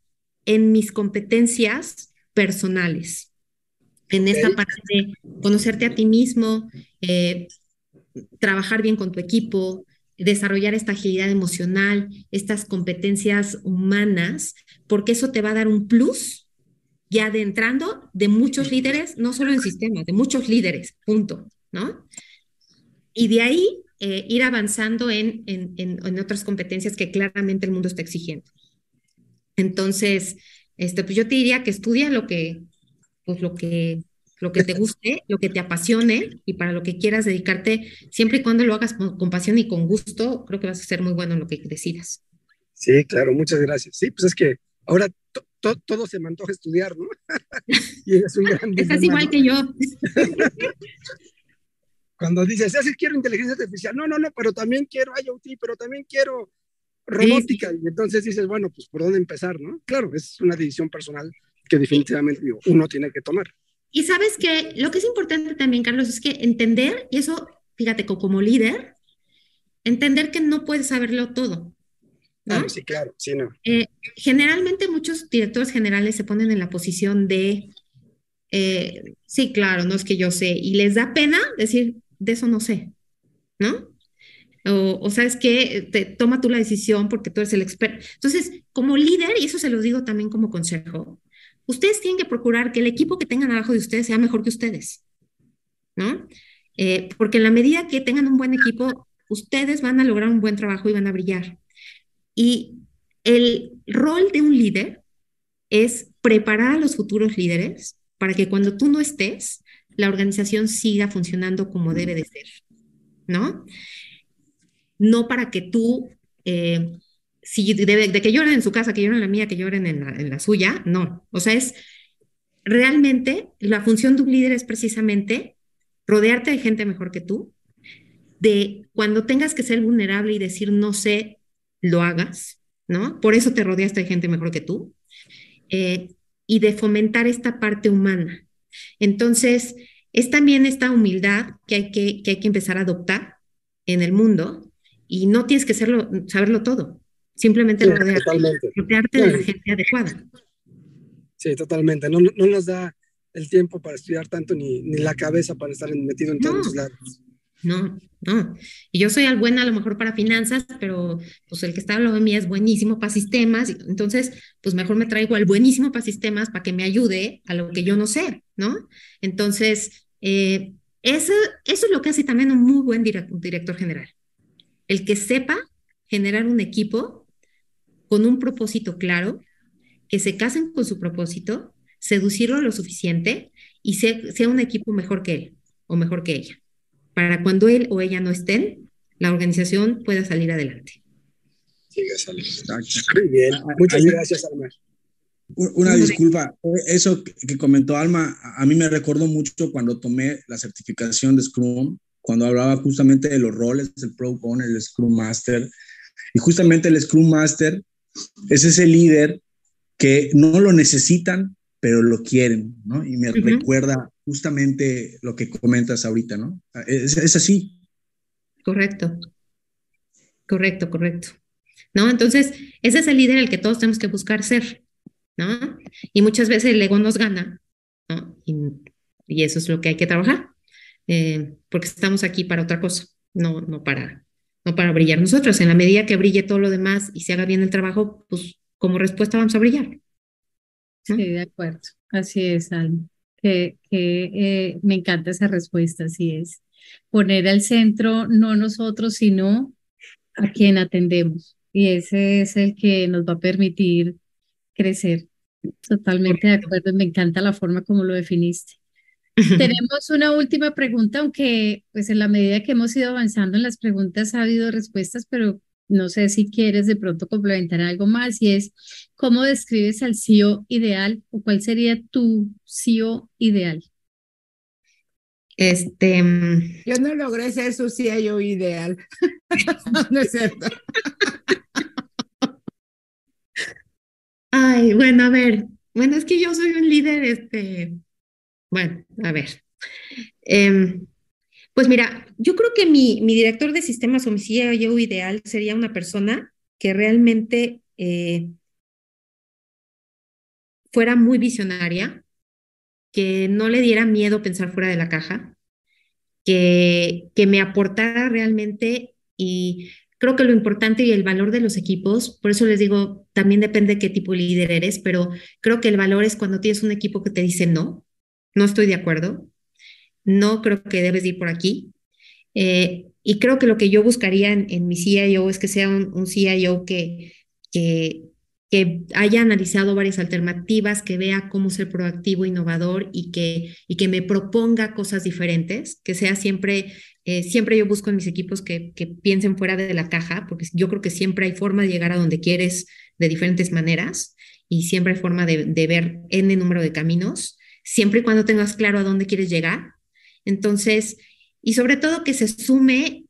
en mis competencias personales, en esta parte de conocerte a ti mismo, eh, trabajar bien con tu equipo, desarrollar esta agilidad emocional, estas competencias humanas, porque eso te va a dar un plus ya adentrando de muchos líderes, no solo en sistemas, de muchos líderes, punto, ¿no? Y de ahí eh, ir avanzando en, en, en, otras competencias que claramente el mundo está exigiendo. Entonces, este, pues yo te diría que estudia lo que, pues lo que, lo que te guste, lo que te apasione y para lo que quieras dedicarte, siempre y cuando lo hagas con, pasión y con gusto, creo que vas a ser muy bueno en lo que decidas. Sí, claro, muchas gracias. Sí, pues es que ahora todo se me antoja estudiar, ¿no? y es un gran Estás igual que yo. Cuando dices, sí, quiero inteligencia artificial, no, no, no, pero también quiero IoT, pero también quiero robótica. Y entonces dices, bueno, pues por dónde empezar, ¿no? Claro, es una decisión personal que definitivamente uno tiene que tomar. Y sabes que lo que es importante también, Carlos, es que entender, y eso, fíjate, como líder, entender que no puedes saberlo todo. ¿no? sí, claro, sí, no. Eh, generalmente muchos directores generales se ponen en la posición de, eh, sí, claro, no es que yo sé, y les da pena decir, de eso no sé, ¿no? O, sabes que te toma tú la decisión porque tú eres el experto. Entonces, como líder, y eso se los digo también como consejo, ustedes tienen que procurar que el equipo que tengan abajo de ustedes sea mejor que ustedes, ¿no? Eh, porque en la medida que tengan un buen equipo, ustedes van a lograr un buen trabajo y van a brillar. Y el rol de un líder es preparar a los futuros líderes para que cuando tú no estés, la organización siga funcionando como debe de ser, ¿no? No para que tú, eh, si de, que lloren en su casa, que lloren en la mía, que lloren en la, en la suya, no. O sea, es realmente la función de un líder es precisamente rodearte de gente mejor que tú, de cuando tengas que ser vulnerable y decir no sé, lo hagas, ¿no? Por eso te rodeaste de gente mejor que tú, eh, y de fomentar esta parte humana, entonces, es también esta humildad que hay que, que, hay que empezar a adoptar en el mundo y no tienes que serlo, saberlo todo, simplemente rodearte, de la gente adecuada. Sí, totalmente. No, no, nos da el tiempo para estudiar tanto ni, ni la cabeza para estar metido en tantos lados. No, no. Y yo soy al buena a lo mejor para finanzas, pero pues el que está hablando de mí es buenísimo para sistemas. Entonces, pues mejor me traigo al buenísimo para sistemas para que me ayude a lo que yo no sé, ¿no? Entonces, eh, eso, eso es lo que hace también un muy buen director general. El que sepa generar un equipo con un propósito claro, que se casen con su propósito, seducirlo lo suficiente y sea un equipo mejor que él o mejor que ella para cuando él o ella no estén, la organización pueda salir adelante. Sí, Muy bien, muchas gracias, Alma. Una disculpa, eso que comentó Alma, a mí me recordó mucho cuando tomé la certificación de Scrum, cuando hablaba justamente de los roles, el Pro Owner, el Scrum Master, y justamente el Scrum Master es ese líder que no lo necesitan, pero lo quieren, ¿no? Y me recuerda justamente lo que comentas ahorita, ¿no? Es, así. Correcto. Correcto, correcto. ¿No? Entonces, ese es el líder el que todos tenemos que buscar ser, ¿no? Y muchas veces el ego nos gana, ¿no? Y, eso es lo que hay que trabajar, eh, porque estamos aquí para otra cosa, no, no, para, no para brillar nosotros. En la medida que brille todo lo demás y se haga bien el trabajo, pues como respuesta vamos a brillar. Sí, de acuerdo. Así es, Alma. Que, que eh, me encanta esa respuesta, así es. Poner al centro no nosotros, sino a quien atendemos. Y ese es el que nos va a permitir crecer. Totalmente de acuerdo, me encanta la forma como lo definiste. Tenemos una última pregunta, aunque pues en la medida que hemos ido avanzando en las preguntas ha habido respuestas, pero no sé si quieres de pronto complementar algo más y es cómo describes al CEO ideal o cuál sería tu CEO ideal. Este, mm, yo no logré ser su CEO ideal. no es cierto. Ay, bueno, a ver, bueno, es que yo soy un líder, este, bueno, a ver. Em, pues mira, yo creo que mi, director de sistemas o mi CEO ideal sería una persona que realmente eh, fuera muy visionaria, que no le diera miedo pensar fuera de la caja, que, que me aportara realmente y creo que lo importante y el valor de los equipos, por eso les digo, también depende de qué tipo de líder eres, pero creo que el valor es cuando tienes un equipo que te dice no, no estoy de acuerdo, no creo que debes ir por aquí. Eh, y creo que lo que yo buscaría en, mi CIO es que sea un, un CIO que, que, haya analizado varias alternativas, que vea cómo ser proactivo, innovador y que, y que me proponga cosas diferentes, que sea siempre, eh, siempre yo busco en mis equipos que, que piensen fuera de la caja, porque yo creo que siempre hay forma de llegar a donde quieres de diferentes maneras y siempre hay forma de, de ver N número de caminos, siempre y cuando tengas claro a dónde quieres llegar entonces, y sobre todo que se sume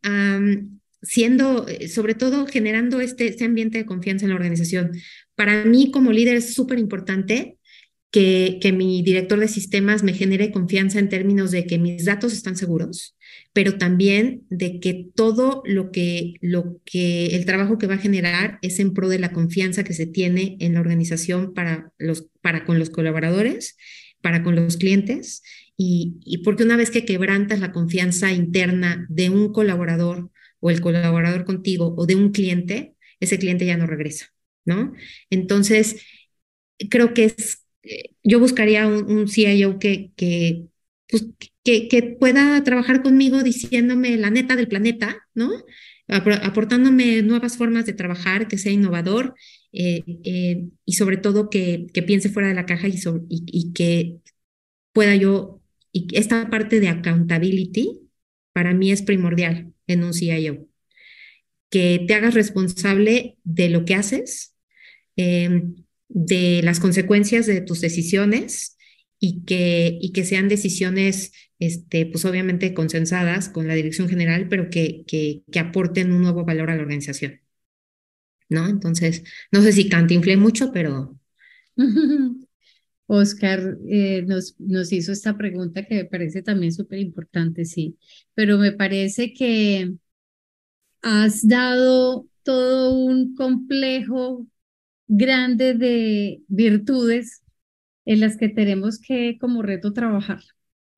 siendo, eh, sobre todo generando este, este, ambiente de confianza en la organización. Para mí como líder es súper importante que, que mi director de sistemas me genere confianza en términos de que mis datos están seguros, pero también de que todo lo que, lo que el trabajo que va a generar es en pro de la confianza que se tiene en la organización para, los, para con los colaboradores, para con los clientes y, porque una vez que quebrantas la confianza interna de un colaborador o el colaborador contigo o de un cliente, ese cliente ya no regresa, ¿no? Entonces, creo que es, eh, yo buscaría un, CIO que, que, pues, que, que, pueda trabajar conmigo diciéndome la neta del planeta, ¿no? aportándome nuevas formas de trabajar, que sea innovador eh, eh, y sobre todo que, piense fuera de la caja y que pueda yo y esta parte de accountability para mí es primordial en un CIO. Que te hagas responsable de lo que haces, em, de las consecuencias de tus decisiones y que, y que sean decisiones, este, pues obviamente consensadas con la dirección general, pero que, que, aporten un nuevo valor a la organización. ¿No? Entonces, no sé si cantinflé mucho, pero Oscar eh, nos, nos hizo esta pregunta que me parece también súper importante, sí, pero me parece que has dado todo un complejo grande de virtudes en las que tenemos que como reto trabajar.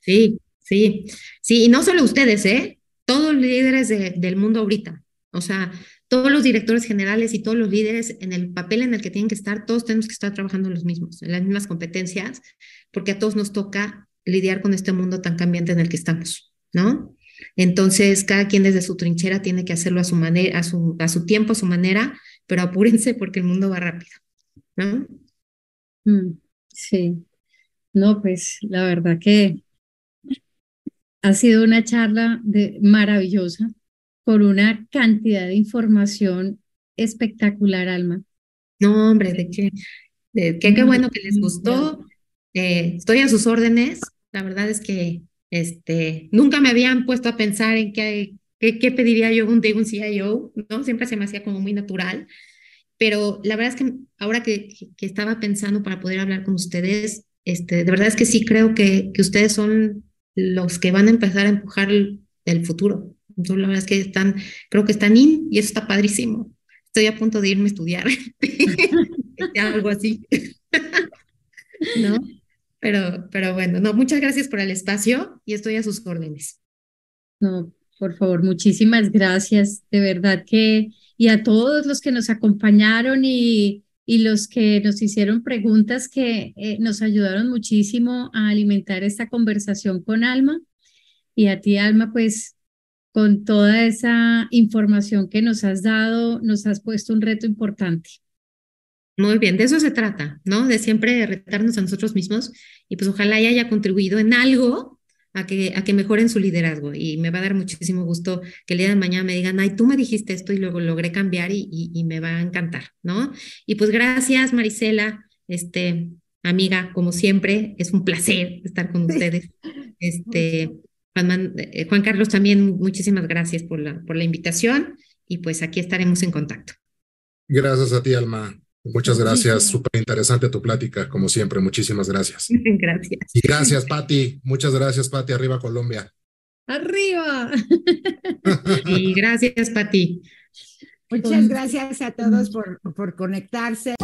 Sí, sí, sí, y no solo ustedes, ¿eh? Todos los líderes del mundo ahorita. O sea, todos los directores generales y todos los líderes en el papel en el que tienen que estar, todos tenemos que estar trabajando en los mismos, en las mismas competencias, porque a todos nos toca lidiar con este mundo tan cambiante en el que estamos, ¿no? Entonces, cada quien desde su trinchera tiene que hacerlo a su manera, a su, a su tiempo, a su manera, pero apúrense porque el mundo va rápido, ¿no? Mm, sí. No, pues la verdad que ha sido una charla de, maravillosa por una cantidad de información espectacular, Alma. No, hombre, de qué, de qué, qué bueno que les gustó. Eh, estoy a sus órdenes. La verdad es que este, nunca me habían puesto a pensar en qué, qué, pediría yo de un CIO, ¿no? Siempre se me hacía como muy natural. Pero la verdad es que ahora que, que estaba pensando para poder hablar con ustedes, este, de verdad es que sí creo que, que ustedes son los que van a empezar a empujar el, el futuro. La verdad es que están, creo que están in y eso está padrísimo. Estoy a punto de irme a estudiar algo así. ¿No? Pero, pero bueno, no, muchas gracias por el espacio y estoy a sus órdenes. No, por favor, muchísimas gracias. De verdad que, y a todos los que nos acompañaron y, y los que nos hicieron preguntas que eh, nos ayudaron muchísimo a alimentar esta conversación con Alma. Y a ti, Alma, pues con toda esa información que nos has dado, nos has puesto un reto importante. Muy bien, de eso se trata, ¿no? De siempre retarnos a nosotros mismos y pues ojalá haya contribuido en algo a que, a que mejoren su liderazgo. Y me va a dar muchísimo gusto que el día de mañana me digan, ay, tú me dijiste esto y luego logré cambiar y, y, me va a encantar, ¿no? Y pues gracias, Marisela, este, amiga, como siempre, es un placer estar con ustedes. Este, Juan, eh, Juan Carlos, también muchísimas gracias por la, por la invitación y pues aquí estaremos en contacto. Gracias a ti, Alma. Muchas gracias, súper interesante tu plática, como siempre, muchísimas gracias. Gracias. Y gracias, Patti, muchas gracias, Patti, arriba Colombia. Arriba. Y gracias, Patti. Muchas gracias a todos por, por conectarse.